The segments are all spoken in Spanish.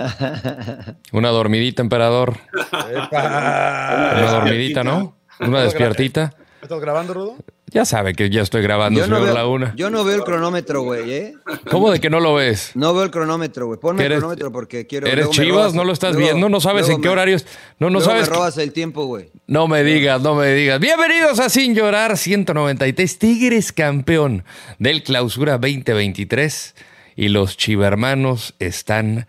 Una dormidita, emperador. Una dormidita, ¿no? Una despiertita. ¿Estás grabando, Rodo? Ya sabe que ya estoy grabando, Yo no, veo, Laguna. yo no veo el cronómetro, güey, ¿eh? ¿Cómo de que no lo ves? No veo el cronómetro, güey. Ponme el ¿Eres- cronómetro porque quiero. ¿Eres Chivas? robas- ¿No lo estás luego- viendo? ¿No sabes en qué me- horario es? No, no sabes. Me robas el tiempo, güey. No me digas, no me digas. Bienvenidos a Sin Llorar 193. Tigres campeón del Clausura 2023 y los chivermanos están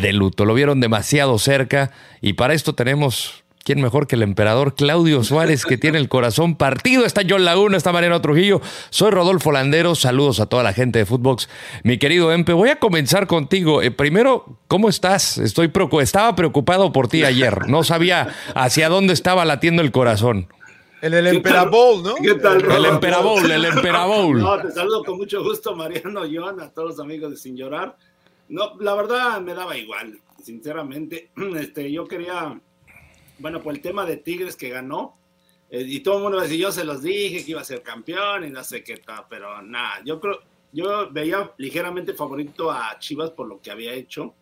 de luto. Lo vieron demasiado cerca y para esto tenemos. ¿Quién mejor que el emperador Claudio Suárez, que tiene el corazón partido? Está John Laguna, está Mariano Trujillo. Soy Rodolfo Landero. Saludos a toda la gente de Footbox. Mi querido Empe, voy a comenzar contigo. Eh, primero, ¿cómo estás? Estoy preocu- estaba preocupado por ti ayer. No sabía hacia dónde estaba latiendo el corazón. El, el Emperabol, ¿no? ¿Qué tal, El Rodo? Emperabowl, el Emperabowl. No, te saludo con mucho gusto, Mariano, Joan, a todos los amigos de Sin Llorar. No, la verdad me daba igual, sinceramente. Este, yo quería, bueno, por el tema de Tigres que ganó, eh, y todo el mundo decía, yo se los dije que iba a ser campeón y no sé qué tal, pero nada, yo creo, yo veía ligeramente favorito a Chivas por lo que había hecho,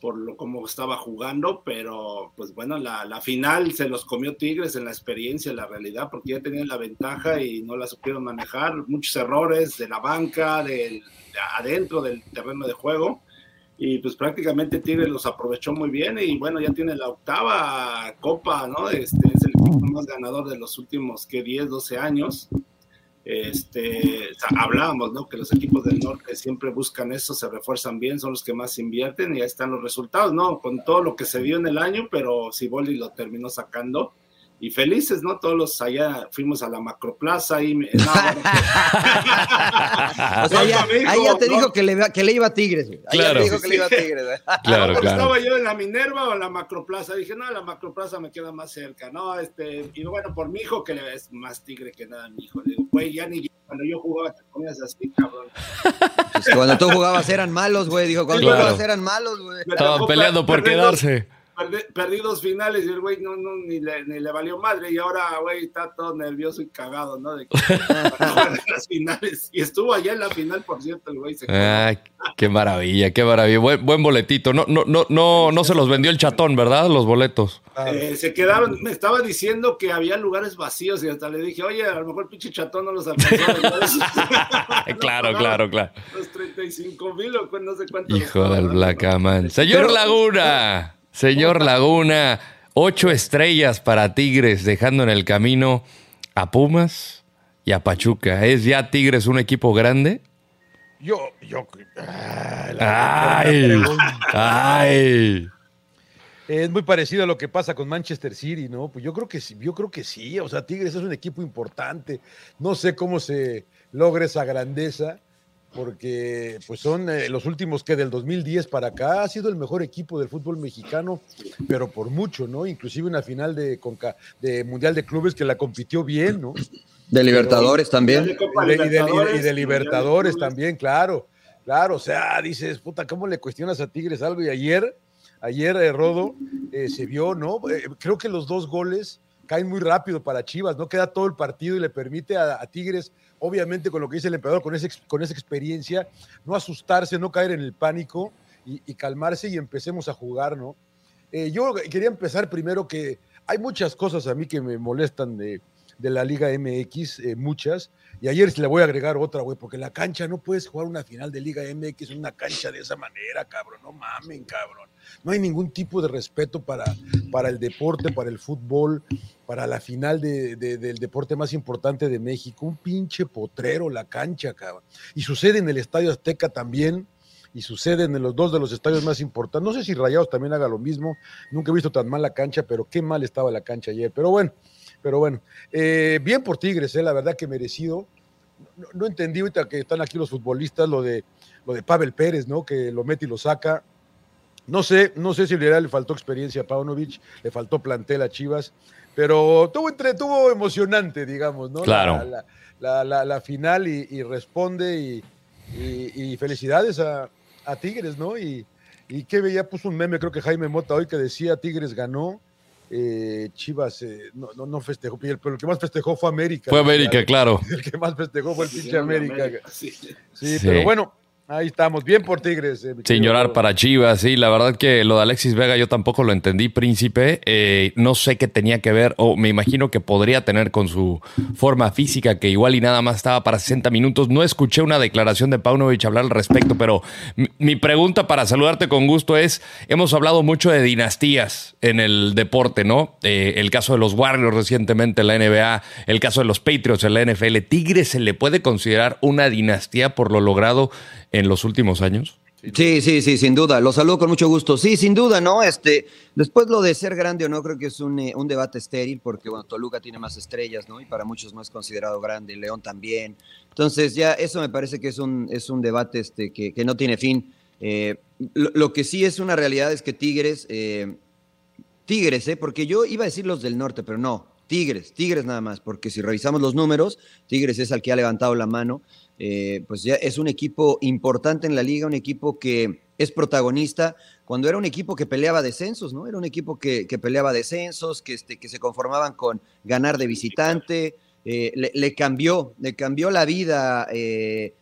por lo como estaba jugando, pero pues bueno, la, la final se los comió Tigres en la experiencia, en la realidad, porque ya tenían la ventaja y no la supieron manejar, muchos errores de la banca, del, de adentro del terreno de juego, y pues prácticamente Tigres los aprovechó muy bien y bueno, ya tiene la octava copa, ¿no? Este es el equipo más ganador de los últimos, que 10, 12 años. Este, hablábamos, ¿no? Que los equipos del norte siempre buscan eso, se refuerzan bien, son los que más invierten y ahí están los resultados, ¿no? Con todo lo que se vio en el año, pero Ciboli lo terminó sacando. Y felices, ¿no? Todos los allá fuimos a la macroplaza y me- no. O sea, ya, ahí ya te no. dijo que le, iba- que le iba a Tigres, Claro. te dijo que le iba a Tigres. Claro. Estaba yo en la Minerva o en la Macroplaza. Dije, no, la Macroplaza me queda más cerca, ¿no? Este, y bueno, por mi hijo, que le- es más tigre que nada, mi hijo. Le digo, güey, ya ni yo- cuando yo jugaba te ponías así, cabrón. Pues cuando tú jugabas eran malos, güey. Dijo, cuando Claro. tú jugabas eran malos, güey. Estaban peleando por quedarse. Perdí- Perdí dos finales y el güey no, no, ni, le, ni le valió madre. Y ahora, güey, está todo nervioso y cagado, ¿no? De que las finales. Y estuvo allá en la final, por cierto, el güey se quedó. Ay, qué maravilla, qué maravilla. Buen, buen boletito. No, no, no, no, no se los vendió el chatón, ¿verdad? Los boletos. Eh, se quedaron, me estaba diciendo que había lugares vacíos y hasta le dije, oye, a lo mejor el pinche chatón no los alcanzó. a vender". No claro, claro, claro. Los 35 mil o no sé cuánto. les Hijo del Black. Señor Pero- Laguna, señor Laguna, ocho estrellas para Tigres, dejando en el camino a Pumas y a Pachuca. ¿Es ya Tigres un equipo grande? Yo, yo. ah, ¡Ay! ¡Ay! Es muy parecido a lo que pasa con Manchester City, ¿no? Pues yo creo que sí, yo creo que sí. O sea, Tigres es un equipo importante. No sé cómo se logra esa grandeza, porque pues son eh, los últimos que del 2010 para acá ha sido el mejor equipo del fútbol mexicano, pero por mucho, ¿no? Inclusive una final de, Conca- de Mundial de Clubes que la compitió bien, ¿no? De Libertadores también. Copa Y de, y de- y de- y de Libertadores, también, claro. Claro, o sea, dices, puta, ¿cómo le cuestionas a Tigres algo? Y ayer, ayer eh, Rodo eh, se vio, ¿no? Eh, creo que los dos goles caen muy rápido para Chivas, no queda todo el partido y le permite a, a Tigres, obviamente con lo que dice el emperador, con, ese, con esa experiencia, no asustarse, no caer en el pánico y, y calmarse y empecemos a jugar, ¿no? Eh, yo quería empezar primero que hay muchas cosas a mí que me molestan de, de la Liga MX, eh, muchas, y ayer le voy a agregar otra, güey, porque la cancha no puedes jugar una final de Liga MX en una cancha de esa manera, cabrón, no mamen, cabrón. No hay ningún tipo de respeto para, para el deporte, para el fútbol, para la final de- del deporte más importante de México. Un pinche potrero la cancha, cabrón. Y sucede en el Estadio Azteca también, y sucede en los dos de los estadios más importantes. No sé si Rayados también haga lo mismo. Nunca he visto tan mal la cancha, pero qué mal estaba la cancha ayer. Pero bueno, pero bueno. Eh, bien por Tigres, eh, la verdad que merecido. No, no entendí ahorita que están aquí los futbolistas, lo de, lo de Pavel Pérez, ¿no? Que lo mete y lo saca. No sé, no sé si le le faltó experiencia a Paunovic, le faltó plantel a Chivas, pero tuvo, entre, tuvo emocionante, digamos, ¿no? Claro. La, la- la- la- la final y, y responde y, y- y felicidades a, a Tigres, ¿no? Y, y que veía, puso un meme, creo que Jaime Mota hoy, que decía Tigres ganó, eh, Chivas eh, no, no, no festejó, pero el que más festejó fue América. Fue América, claro. El que más festejó fue el pinche Sí, América. sí. Sí, Sí. pero bueno, Ahí estamos, bien por Tigres. eh, Sin llorar para Chivas, sí, la verdad que lo de Alexis Vega yo tampoco lo entendí, príncipe. Eh, no sé qué tenía que ver, o me imagino que podría tener con su forma física, que igual y nada más estaba para 60 minutos. No escuché una declaración de Paunovic hablar al respecto, pero mi, mi pregunta para saludarte con gusto es: hemos hablado mucho de dinastías en el deporte, ¿no? Eh, el caso de los Warriors recientemente en la NBA, el caso de los Patriots en la NFL. ¿Tigres se le puede considerar una dinastía por lo logrado en los últimos años? Sí, sí, sí, sin duda. Lo saludo con mucho gusto. Sí, sin duda, ¿no? Este, después lo de ser grande o no, creo que es un, eh, un debate estéril, porque bueno, Toluca tiene más estrellas, ¿no? Y para muchos no es considerado grande, León también. Entonces, ya eso me parece que es un, es un debate este, que, que no tiene fin. Eh, lo, que sí es una realidad es que Tigres, eh, Tigres, ¿eh? Porque yo iba a decir los del norte, pero no. Tigres, Tigres nada más, porque si revisamos los números, Tigres es el que ha levantado la mano. Eh, pues ya es un equipo importante en la liga, un equipo que es protagonista cuando era un equipo que peleaba descensos, ¿no? Era un equipo que, que peleaba descensos, que, este, que se conformaban con ganar de visitante. eh, le, le cambió, le cambió la vida. eh,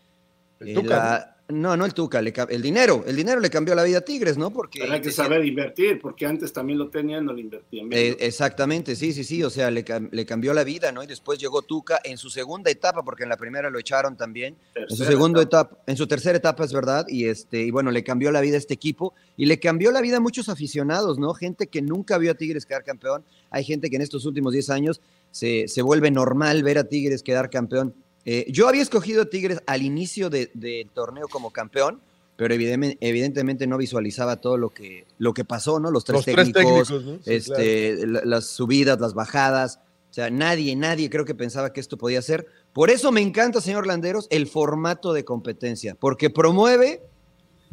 El eh, Tuca, la- no, no el Tuca, le el dinero. El dinero le cambió la vida a Tigres, ¿no? Porque Pero hay que saber invertir, porque antes también lo tenían, no lo invertían eh, exactamente, sí, sí, sí, o sea, le, le cambió la vida, ¿no? Y después llegó Tuca en su segunda etapa, porque en la primera lo echaron también, en su segunda etapa. etapa, en su tercera etapa es verdad, y este, y bueno, le cambió la vida a este equipo, y le cambió la vida a muchos aficionados, ¿no? Gente que nunca vio a Tigres quedar campeón, hay gente que en estos últimos 10 años se, se vuelve normal ver a Tigres quedar campeón. Eh, yo había escogido a Tigres al inicio de- del torneo como campeón, pero evidente- evidentemente no visualizaba todo lo que, lo que pasó, ¿no? Los tres Los tres técnicos, técnicos, ¿no? Sí, este, la- las subidas, las bajadas. O sea, nadie, nadie creo que pensaba que esto podía ser. Por eso me encanta, señor Landeros, el formato de competencia, porque promueve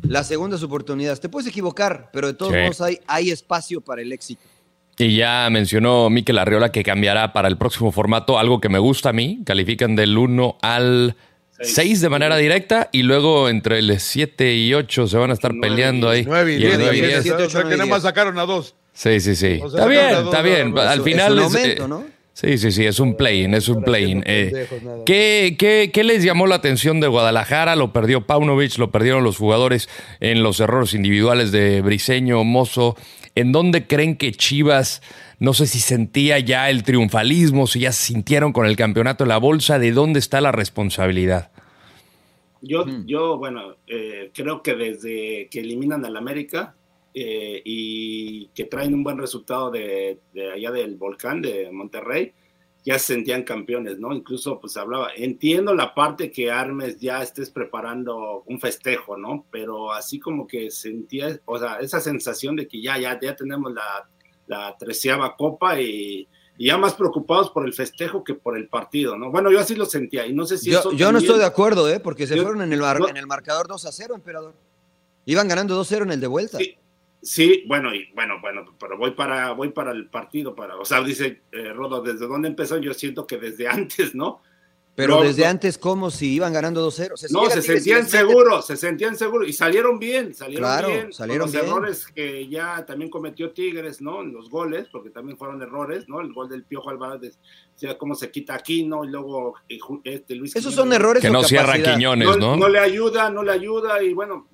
las segundas oportunidades. Te puedes equivocar, pero de todos Sí. modos hay, hay espacio para el éxito. Y ya mencionó Miquel Arriola que cambiará para el próximo formato, algo que me gusta a mí. Califican del 1 al Seis. 6 de manera directa y luego entre el 7 y 8 se van a estar Nueve peleando ahí. 9 y el 10. nueve y diez. diez. Siete, O sea, que nada más sacaron a dos. Sí, sí, sí. O sea, está bien, a está dos, bien. Al Es final un es, aumento, eh, ¿no? Sí, sí, sí, es un play-in, es un play-in. Eh. ¿qué, qué, qué les llamó la atención de Guadalajara? Lo perdió Paunovic, lo perdieron los jugadores en los errores individuales de Briseño, Mozo. ¿En dónde creen que Chivas, no sé si sentía ya el triunfalismo, si ya se sintieron con el campeonato en la bolsa? ¿De dónde está la responsabilidad? Yo, Mm. yo bueno, eh, creo que desde que eliminan al América eh, y que traen un buen resultado de, de allá del volcán de Monterrey, ya se sentían campeones, ¿no? Incluso, pues hablaba, entiendo la parte que Armes ya estés preparando un festejo, ¿no? Pero así como que sentía, o sea, esa sensación de que ya, ya, ya tenemos la, la treceava copa y, y ya más preocupados por el festejo que por el partido, ¿no? Bueno, yo así lo sentía y no sé si Yo, eso yo no estoy de acuerdo, ¿eh? Porque se Yo- fueron en el, en el marcador 2 a 0, emperador. Iban ganando 2 0 en el de vuelta. Sí, sí, bueno, y bueno, bueno, pero voy para, voy para el partido, para, o sea, dice eh, Rodo, ¿desde dónde empezó? Yo siento que desde antes, ¿no? Pero No, desde no. antes, como si iban ganando 2 0. No, se sentían seguros, se sentían seguros y salieron bien, salieron Claro, bien. salieron los bien. errores que ya también cometió Tigres, ¿no? En los goles, porque también fueron errores, ¿no? El gol del Piojo Álvarez, decía cómo se quita aquí, ¿no? Y luego eh, este Luis Esos Quiñones, son errores Que o no cierra. Quiñones, no, ¿no? no le ayuda, no le ayuda y bueno,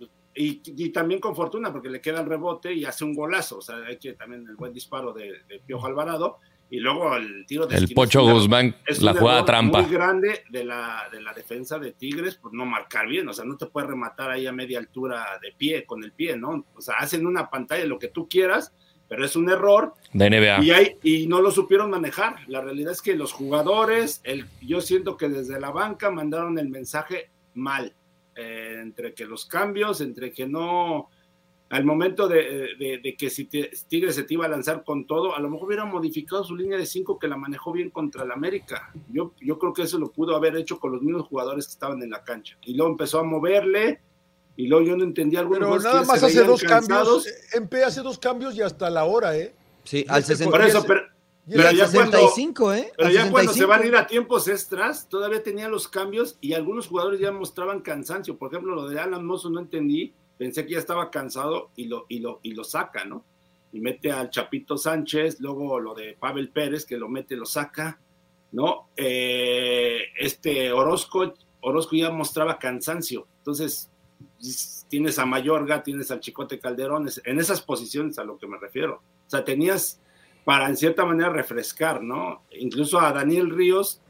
y, y también con fortuna porque le queda el rebote y hace un golazo, o sea, hay que también el buen disparo de, de Piojo Alvarado y luego el tiro de El Pocho una- Guzmán, es la jugada trampa. muy grande de la, de la defensa de Tigres por no marcar bien, o sea, no te puedes rematar ahí a media altura de pie, con el pie, ¿no? O sea, hacen una pantalla lo que tú quieras, pero es un error De NBA. y, hay, y no lo supieron manejar. La realidad es que los jugadores, el, yo siento que desde la banca mandaron el mensaje mal, eh, entre que los cambios, entre que no, al momento de, de- de que si te- Tigres se te iba a lanzar con todo, a lo mejor hubieran modificado su línea de cinco que la manejó bien contra el América. Yo, yo creo que eso lo pudo haber hecho con los mismos jugadores que estaban en la cancha. Y luego empezó a moverle. Y luego yo no entendía algunos Pero que nada ya más hace dos cansados. cambios. MP hace dos cambios y hasta la hora, ¿eh? Sí, al sé 60 Por eso, pero, pero ya cuando- 65, ¿eh? Pero ya cuando se 65. van a ir a tiempos extras, todavía tenían los cambios y algunos jugadores ya mostraban cansancio. Por ejemplo, lo de Alan Mozo no entendí, pensé que ya estaba cansado y lo, y lo, y lo saca, ¿no? Y mete al Chapito Sánchez, luego lo de Pavel Pérez, que lo mete, lo saca, ¿no? Eh, este Orozco, Orozco ya mostraba cansancio. Entonces, tienes a Mayorga, tienes al Chicote Calderón, en esas posiciones a lo que me refiero. O sea, tenías para en cierta manera refrescar, ¿no? Incluso a Daniel Ríos,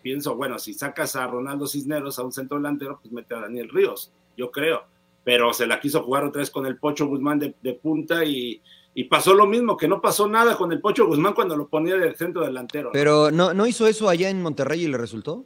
pienso, bueno, si sacas a Ronaldo Cisneros a un centro delantero, pues mete a Daniel Ríos, yo creo. Pero se la quiso jugar otra vez con el Pocho Guzmán de, punta y, pasó lo mismo, que no pasó nada con el Pocho Guzmán cuando lo ponía del centro delantero. Pero ¿no, no hizo eso allá en Monterrey y le resultó?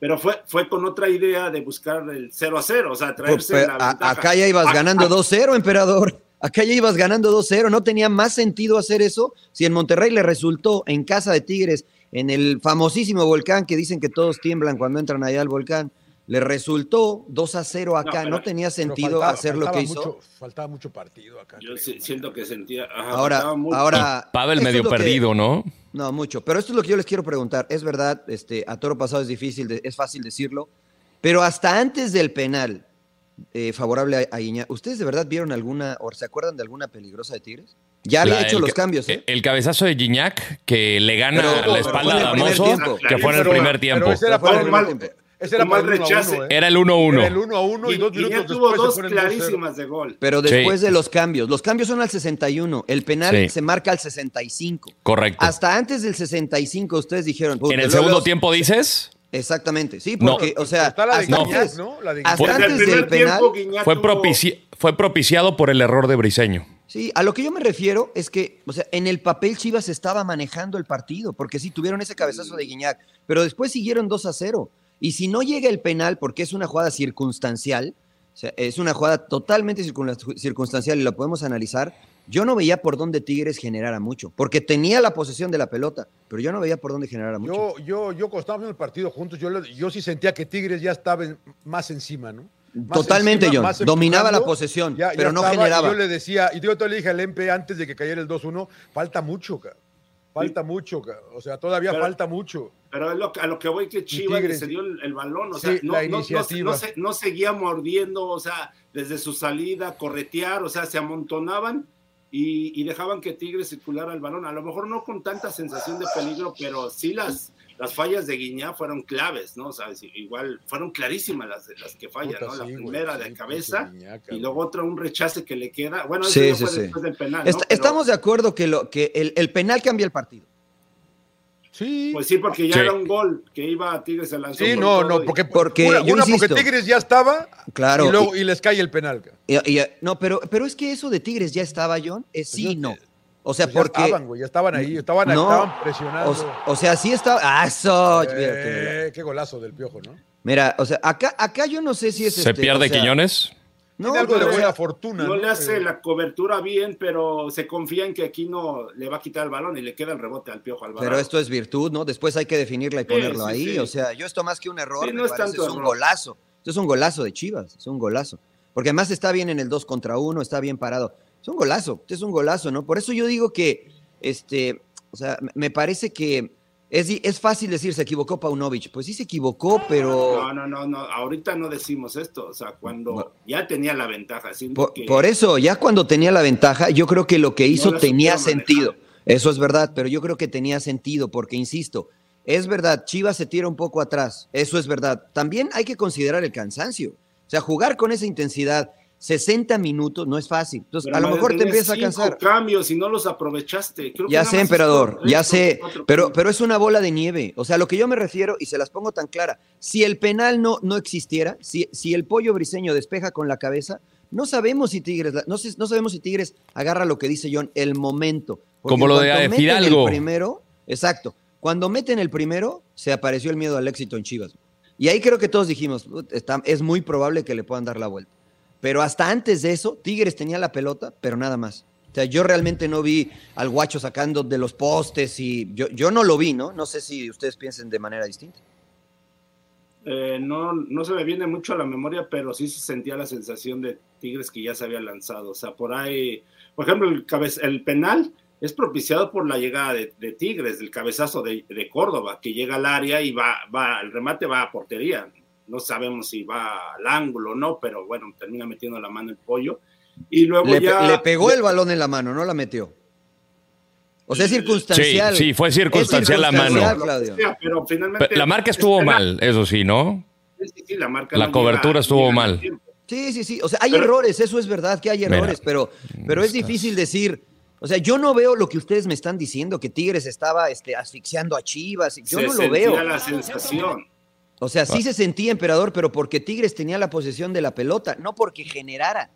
pero fue, fue con otra idea de buscar el 0 a 0, o sea, traerse la ventaja. Acá ya ibas ganando 2-0, emperador. Acá ya ibas ganando 2-0. ¿No tenía más sentido hacer eso? Si en Monterrey le resultó en casa de Tigres, en el famosísimo volcán que dicen que todos tiemblan cuando entran allá al volcán, le resultó 2 a 0 acá, no, tenía sentido hacer lo que hizo. faltaba mucho partido acá. Yo siento que sentía. ahora, ahora. Pavel medio perdido, ¿no? No, mucho. Pero esto es lo que yo les quiero preguntar. Es verdad, este, a toro pasado es difícil, es fácil decirlo. Pero hasta antes del penal eh, favorable a, Iña, ¿ustedes de verdad vieron alguna, o se acuerdan de alguna peligrosa de Tigres? Ya había hecho los cambios. ¿eh? El cabezazo de Gignac que le gana la espalda a Damoso, que fue en el primer tiempo. Pero ese era para el ese era el rechace. Era el 1-1. Era el 1 1 y, dos minutos tuvo dos clarísimas de gol. Pero después de los cambios, los cambios son al 61, el penal se marca al 65. Correcto. Hasta antes del 65 ustedes dijeron. ¿En el segundo tiempo dices? Exactamente, sí, porque, o sea, hasta, antes, hasta antes del penal fue, fue propiciado por el error de Briseño. Sí, a lo que yo me refiero es que, o sea, en el papel Chivas estaba manejando el partido, porque sí tuvieron ese cabezazo de Guiñac, pero después siguieron 2 a 0. Y si no llega el penal, porque es una jugada circunstancial, o sea, es una jugada totalmente circunstancial y lo podemos analizar, yo no veía por dónde Tigres generara mucho, porque tenía la posesión de la pelota, pero yo no veía por dónde generara mucho. Yo, yo, yo en el partido juntos, yo, yo sí sentía que Tigres ya estaba más encima, ¿no? Totalmente, yo. Dominaba la posesión, pero no generaba. yo le decía, y yo te le dije al MP antes de que cayera el 2-1, falta mucho, cara. Falta mucho, o sea, todavía falta mucho. Pero a lo que voy que Chivas le cedió el, balón, o sea, no, no, seguía mordiendo, o sea, desde su salida, corretear, o sea, se amontonaban y, dejaban que Tigres circulara el balón. A lo mejor no con tanta sensación de peligro, pero sí las, las fallas de Guiñá fueron claves, ¿no? O sea, igual fueron clarísimas las, las que fallan, ¿no? La primera de cabeza y luego otra un rechace que le queda. Bueno, eso sí, fue después del penal. Estamos de acuerdo que, lo, que el, el penal cambia el partido. Sí. Pues sí, porque ya era un gol que iba a Tigres a lanzar. Sí, no, no, porque, porque, una, porque Tigres ya estaba claro, y, luego, y, les cae el penal. no, pero, pero es que eso de Tigres ya estaba, John, es pues sí, no. O sea, pues porque. Ya estaban, güey, ya estaban ahí, estaban, estaban presionados. O, sea, sí estaba. ¡Ah, eso! Eh, qué golazo del piojo, ¿no? Mira, o sea, acá, acá yo no sé si es. ¿Se este, pierde Quiñones? No, algo de buena fortuna. No, le hace la cobertura bien, pero se confía en que aquí no le va a quitar el balón y le queda el rebote al piojo al balón. Pero esto es virtud, ¿no? Después hay que definirla y ponerlo ahí. O sea, yo esto más que un error, no es, tanto es un golazo. Esto es un golazo de Chivas, es un golazo. Porque además está bien en el 2 contra 1, está bien parado. Es un golazo, es un golazo, ¿no? Por eso yo digo que, este, o sea, me parece que es, fácil decir, se equivocó Paunovic. Pues sí se equivocó, pero. No, no, no, no. Ahorita no decimos esto. O sea, cuando ya tenía la ventaja. Por, eso, ya cuando tenía la ventaja, yo creo que lo que hizo tenía sentido. Eso es verdad, pero yo creo que tenía sentido, porque insisto, es verdad, Chivas se tira un poco atrás. Eso es verdad. También hay que considerar el cansancio. O sea, jugar con esa intensidad 60 minutos no es fácil. Entonces, a lo mejor te empieza a cansar. cambios y no los aprovechaste. ya sé, emperador, ya sé, pero, pero es una bola de nieve. O sea, lo que yo me refiero, y se las pongo tan clara, si el penal no, no existiera, si, si el pollo briseño despeja con la cabeza, no sabemos si Tigres, no, no sabemos si Tigres agarra lo que dice John, el momento. Como lo de Fidalgo. El primero, exacto. Cuando meten el primero, se apareció el miedo al éxito en Chivas. Y ahí creo que todos dijimos, es muy probable que le puedan dar la vuelta. Pero hasta antes de eso, Tigres tenía la pelota, pero nada más. O sea, yo realmente no vi al guacho sacando de los postes y yo, yo no lo vi, ¿no? No sé si ustedes piensen de manera distinta. Eh, no, no se me viene mucho a la memoria, pero sí se sentía la sensación de Tigres que ya se había lanzado. O sea, por ahí, por ejemplo, el, el penal es propiciado por la llegada de, Tigres, del cabezazo de, de, Córdoba, que llega al área y va, va, el remate va a portería no sabemos si va al ángulo o no, pero bueno, termina metiendo la mano el pollo. Y luego le, ya. Le pegó el balón en la mano, no la metió. O sea, es circunstancial. Sí, sí fue circunstancial, la mano. pero finalmente. la marca estuvo mal, eso sí, ¿no? Sí, sí, la marca. La cobertura estuvo mal. Sí, Sí, sí, sí. O sea, hay errores, eso es verdad que hay errores, pero, pero es difícil decir. O sea, yo no veo lo que ustedes me están diciendo, que Tigres estaba este, asfixiando a Chivas. Yo no lo veo. la sensación. O sea, sí se sentía emperador, pero porque Tigres tenía la posesión de la pelota, no porque generara.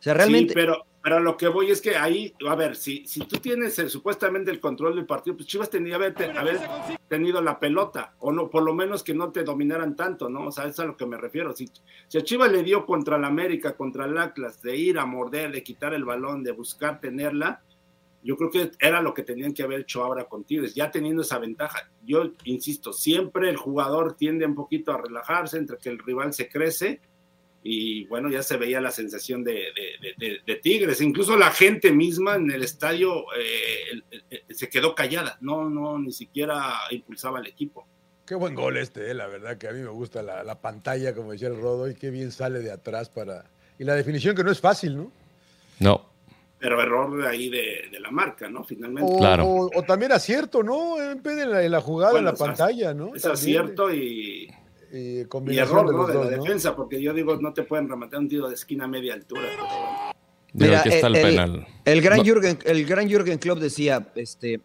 O sea, realmente. Sí, pero, pero lo que voy es que ahí, a ver, si, si tú tienes supuestamente el control del partido, pues Chivas tendría que haber, tenido la pelota, o no, por lo menos que no te dominaran tanto, ¿no? O sea, eso es a lo que me refiero. Si, si a Chivas le dio contra el América, contra el Atlas, de ir a morder, de quitar el balón, de buscar tenerla, yo creo que era lo que tenían que haber hecho ahora con Tigres, ya teniendo esa ventaja. Yo insisto, siempre el jugador tiende un poquito a relajarse entre que el rival se crece y bueno, ya se veía la sensación de, Tigres. Incluso la gente misma en el estadio eh, se quedó callada, no, no, ni siquiera impulsaba al equipo. Qué buen gol este, eh, la verdad que a mí me gusta la, la pantalla, como decía el Rodo, y qué bien sale de atrás para... Y la definición que no es fácil, ¿no? No, pero error de ahí de, la marca, ¿no? Finalmente. O, claro. o, también acierto, ¿no? En la, en la jugada, en la pantalla, ¿no? Es acierto y, y, error, ¿no? De, la defensa, porque yo digo, no te pueden rematar un tiro de esquina a media altura. Mira, aquí está el, penal. El gran, Jürgen, el gran Jürgen Klopp decía, este,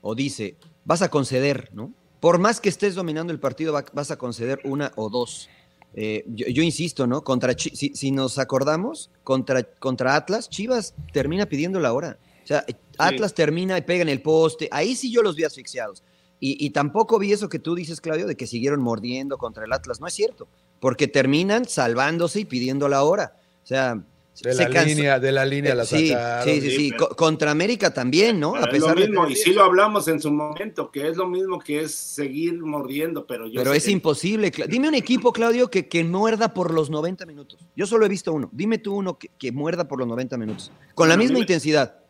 o dice, vas a conceder, ¿no? Por más que estés dominando el partido, vas a conceder una o dos. Eh, yo, insisto, ¿no? Contra si, nos acordamos, contra, contra Atlas, Chivas termina pidiendo la hora. O sea, Atlas termina y pega en el poste. Ahí sí yo los vi asfixiados. Y, tampoco vi eso que tú dices, Claudio, de que siguieron mordiendo contra el Atlas. No es cierto, porque terminan salvándose y pidiendo la hora. O sea, de la, línea, de la línea la sí, Sí, sí, sí. Contra América también, ¿no? A pesar lo mismo, y sí lo hablamos en su momento, que es lo mismo que es seguir mordiendo, pero yo Pero es imposible. Dime un equipo, Claudio, que, que muerda por los 90 minutos. Yo solo he visto uno. Dime tú uno que, muerda por los 90 minutos. Con la misma intensidad.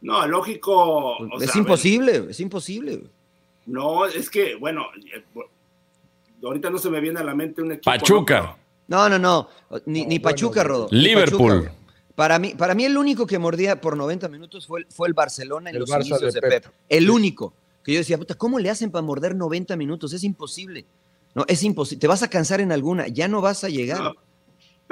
No, lógico. es imposible, es imposible. No, es que, bueno, eh, ahorita no se me viene a la mente un equipo. Pachuca. No, no, no. Ni, Pachuca, Rodo. Liverpool. Para mí, para mí el único que mordía por 90 minutos fue, fue el Barcelona en los inicios de, Pep. El único. Que yo decía, puta, ¿cómo le hacen para morder 90 minutos? Es imposible. No, es imposible. Te vas a cansar en alguna, ya no vas a llegar.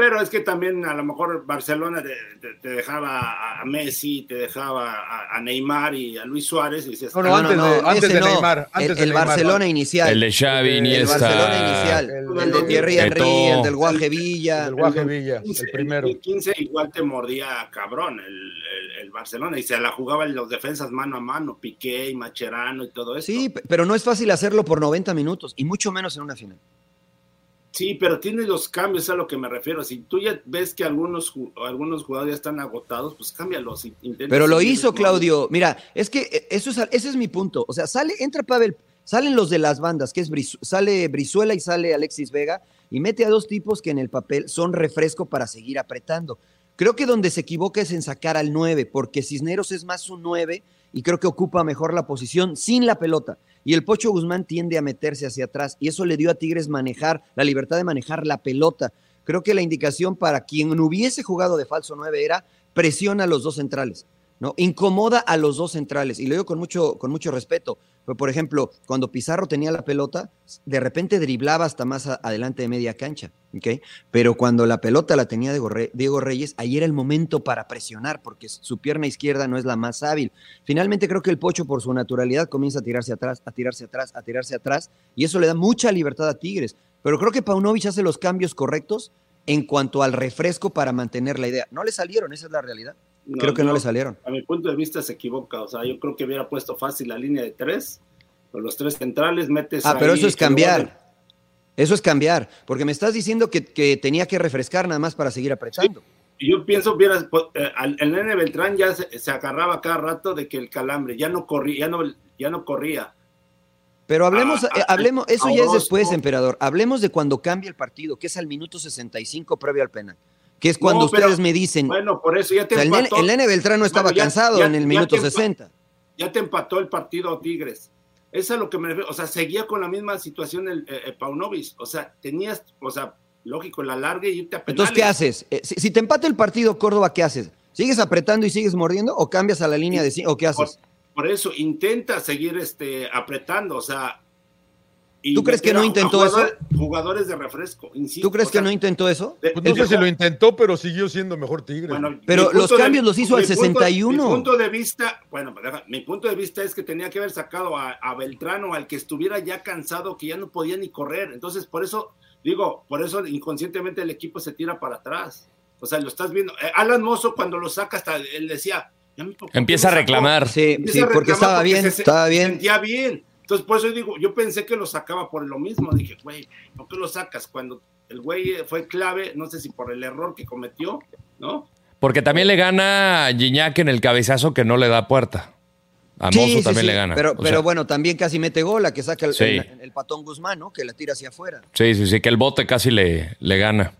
Pero es que también a lo mejor Barcelona te, dejaba a Messi, te dejaba a, Neymar y a Luis Suárez. Y no, no, antes, de, antes de Neymar. Antes el, Barcelona inicial. El de Xavi, Iniesta. El Barcelona inicial. El, de Thierry Henry, el del Guaje Villa. El Guaje Villa, el primero. El 15 igual te mordía cabrón el, Barcelona y se la jugaban los defensas mano a mano, Piqué y Macherano y todo eso. Sí, pero no es fácil hacerlo por 90 minutos y mucho menos en una final. Sí, pero tiene los cambios, a lo que me refiero. Si tú ya ves que algunos, algunos jugadores ya están agotados, pues cámbialos. Pero lo hizo, Claudio. Mira, es que eh, eso es, ese es mi punto. O sea, sale, entra Pavel, salen los de las bandas, que es sale Brizuela y sale Alexis Vega, y mete a dos tipos que en el papel son refresco para seguir apretando. Creo que donde se equivoca es en sacar al 9, porque Cisneros es más un 9 y creo que ocupa mejor la posición sin la pelota. Y el Pocho Guzmán tiende a meterse hacia atrás y eso le dio a Tigres manejar, la libertad de manejar la pelota. Creo que la indicación para quien hubiese jugado de falso 9 era presiona a los dos centrales. ¿no? Incomoda a los dos centrales. Y lo digo con mucho, con mucho respeto. Por ejemplo, cuando Pizarro tenía la pelota, de repente driblaba hasta más adelante de media cancha. Pero cuando la pelota la tenía Diego Reyes, ahí era el momento para presionar, porque su pierna izquierda no es la más hábil. Finalmente creo que el Pocho, por su naturalidad, comienza a tirarse atrás, a tirarse atrás, a tirarse atrás, y eso le da mucha libertad a Tigres. Pero creo que Paunovic hace los cambios correctos en cuanto al refresco para mantener la idea. No le salieron, esa es la realidad creo que no, le salieron. A mi punto de vista se equivoca. O sea, yo creo que hubiera puesto fácil la línea de tres, con los tres centrales, metes. Ah, pero eso es cambiar. Eso es cambiar. Porque me estás diciendo que, tenía que refrescar nada más para seguir apretando. Yo pienso, vieras, eh, el nene Beltrán ya se, agarraba cada rato de que el calambre ya no corría, ya no, ya no corría. Pero hablemos, ah, eh, hablemos, eso ya es después, emperador. Hablemos de cuando cambia el partido, que es al minuto 65 previo al penal que es cuando ustedes me dicen. Bueno, por eso ya te empató. El, nene, Beltrán no estaba cansado en el minuto 60. Ya te empató el partido Tigres. Eso es lo que me refiero. O sea, seguía con la misma situación el, eh, Paunovis. O sea, tenías, o sea, lógico, la larga y irte a penales. Entonces, ¿qué haces? Eh, si, te empata el partido Córdoba, ¿qué haces? ¿Sigues apretando y sigues mordiendo o cambias a la línea de o qué haces? Por, eso, intenta seguir este, apretando. O sea, y ¿Tú crees que no intentó jugadores- Jugadores de refresco, insisto. ¿Tú crees o que no intentó eso? Pues no sé si lo intentó, pero siguió siendo mejor Tigre. Bueno, Pero los de- cambios los hizo al mi punto- 61. Mi punto de vista, bueno, mi punto de vista es que tenía que haber sacado a, a Beltrano, al que estuviera ya cansado, que ya no podía ni correr. Entonces, por eso, digo, por eso inconscientemente el equipo se tira para atrás. O sea, lo estás viendo. Eh, Alan Mozo, cuando lo saca, hasta él decía. "Ya me- ¿por qué Empieza a lo sacó?". reclamar. Sí, Empieza sí, a porque estaba porque bien, se- estaba bien. sentía bien. Entonces, por eso digo, yo pensé que lo sacaba por lo mismo. Dije, güey, ¿por qué lo sacas? Cuando el güey fue clave, no sé si por el error que cometió, ¿no? Porque también le gana a Gignac en el cabezazo que no le da puerta. A Sí, Mozo sí, también sí, le gana. Pero, pero sea, bueno, también casi mete gol, la que saca el, Sí. el- el patón Guzmán, ¿no? Que la tira hacia afuera. Sí, sí, sí, que el bote casi le, le gana.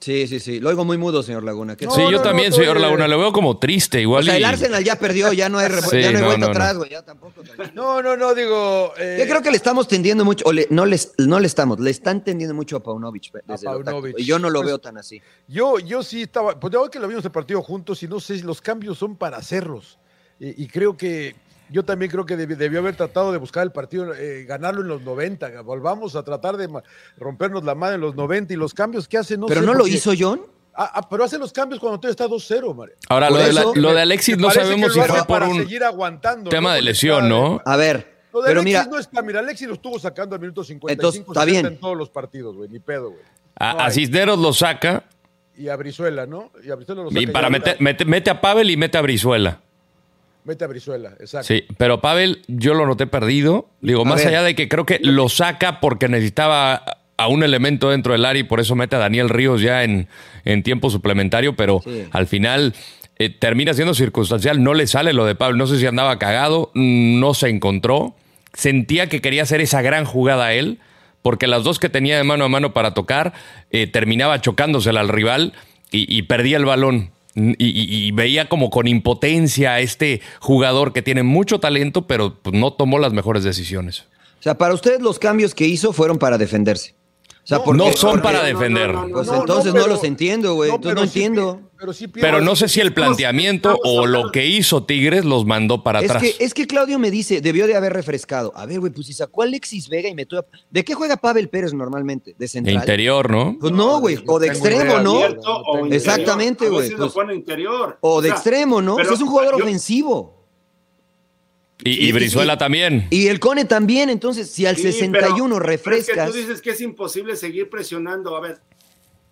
Sí, sí, sí. Lo oigo muy mudo, señor Laguna. ¿Qué No, sí, yo no, también, no, señor Laguna, lo veo como triste, igual. o sea, y- el Arsenal ya perdió, ya no hay, Sí, ya no hay no, vuelta no, no. atrás, güey. Ya tampoco. tranquilo. No, no, no, digo. eh, Yo creo que le estamos tendiendo mucho, o le- no, les, no le estamos, le están tendiendo mucho a Paunovic. desde táctico, Paunovic. Y yo no lo Pues- veo tan así. Yo, yo sí estaba, pues ya hoy que lo vimos el partido juntos y no sé si los cambios son para hacerlos. Y, y creo que, yo también creo que debi- debió haber tratado de buscar el partido, eh, ganarlo en los 90. Volvamos a tratar de rompernos la madre en los 90 y los cambios que hace no Pero sé no lo qué. hizo John. Ah, ah, pero hace los cambios cuando tú está 2-0, Mario. Ahora, lo de, la- eso- lo de Alexis no sabemos que si fue por para un seguir aguantando. tema ¿no? de lesión, está- ¿no? A ver, Lo de pero Alexis mira, no es para, mira, Alexis lo estuvo sacando al minuto 55, Entonces, está 60 bien. en todos los partidos, güey, ni pedo, güey. A, No a. Cisneros lo saca Y a Brizuela, ¿no? Y a Brizuela lo y saca para ya, meter, mete, mete a Pavel y mete a Brizuela. Mete a Brizuela, exacto. Sí, pero Pavel yo lo noté perdido. Digo, A más ver. allá de que creo que lo saca porque necesitaba a un elemento dentro del área y por eso mete a Daniel Ríos ya en, en tiempo suplementario, pero Sí. al final eh, termina siendo circunstancial. No le sale lo de Pavel. No sé si andaba cagado, no se encontró. Sentía que quería hacer esa gran jugada él, porque las dos que tenía de mano a mano para tocar, eh, terminaba chocándosela al rival y, y perdía el balón. Y, veía como con impotencia a este jugador que tiene mucho talento, pero pues, no tomó las mejores decisiones. o sea, para ustedes los cambios que hizo fueron para defenderse. Sea, No, porque- no son porque- para defender. no, no, Pues No, no, entonces no, pero- los entiendo, güey. pero no sí entiendo. pero sí Pero pienso- no sé si el planteamiento o lo que hizo Tigres los mandó para Es atrás. que, es que Claudio me dice, debió de haber refrescado. A ver, güey, pues si sacó a Alexis Vega y metió a... ¿De qué juega Pavel Pérez normalmente? ¿De De central? interior, ¿no? Pues no, güey. No O de extremo, ¿no? Abierto o interior. Exactamente, güey, pues-. O de extremo, ¿no? O sea, pero es un jugador yo- ofensivo. Y, y- y Brizuela y- también. Y el Cone también, entonces, si al Sí, 61 pero- pero es que refrescas... tú dices que es imposible seguir presionando. A ver,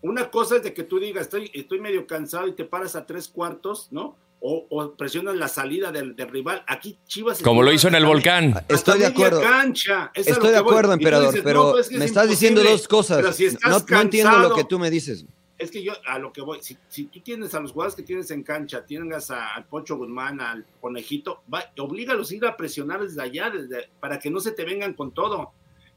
una cosa es de que tú digas, estoy, estoy medio cansado y te paras a tres cuartos, ¿no? O, o presionas la salida del, del rival. Aquí Chivas. Como lo hizo en el volcán. hasta Estoy de acuerdo. Cancha. Es Estoy de voy. acuerdo, emperador, dices, pero no, pues es que me es estás diciendo dos cosas. Pero si estás no, no entiendo lo que tú me dices. Es que yo a lo que voy, si, si tú tienes a los jugadores que tienes en cancha, tienes a- al Pocho Guzmán, al Conejito, va, oblígalos a ir a presionar desde allá, desde, para que no se te vengan con todo.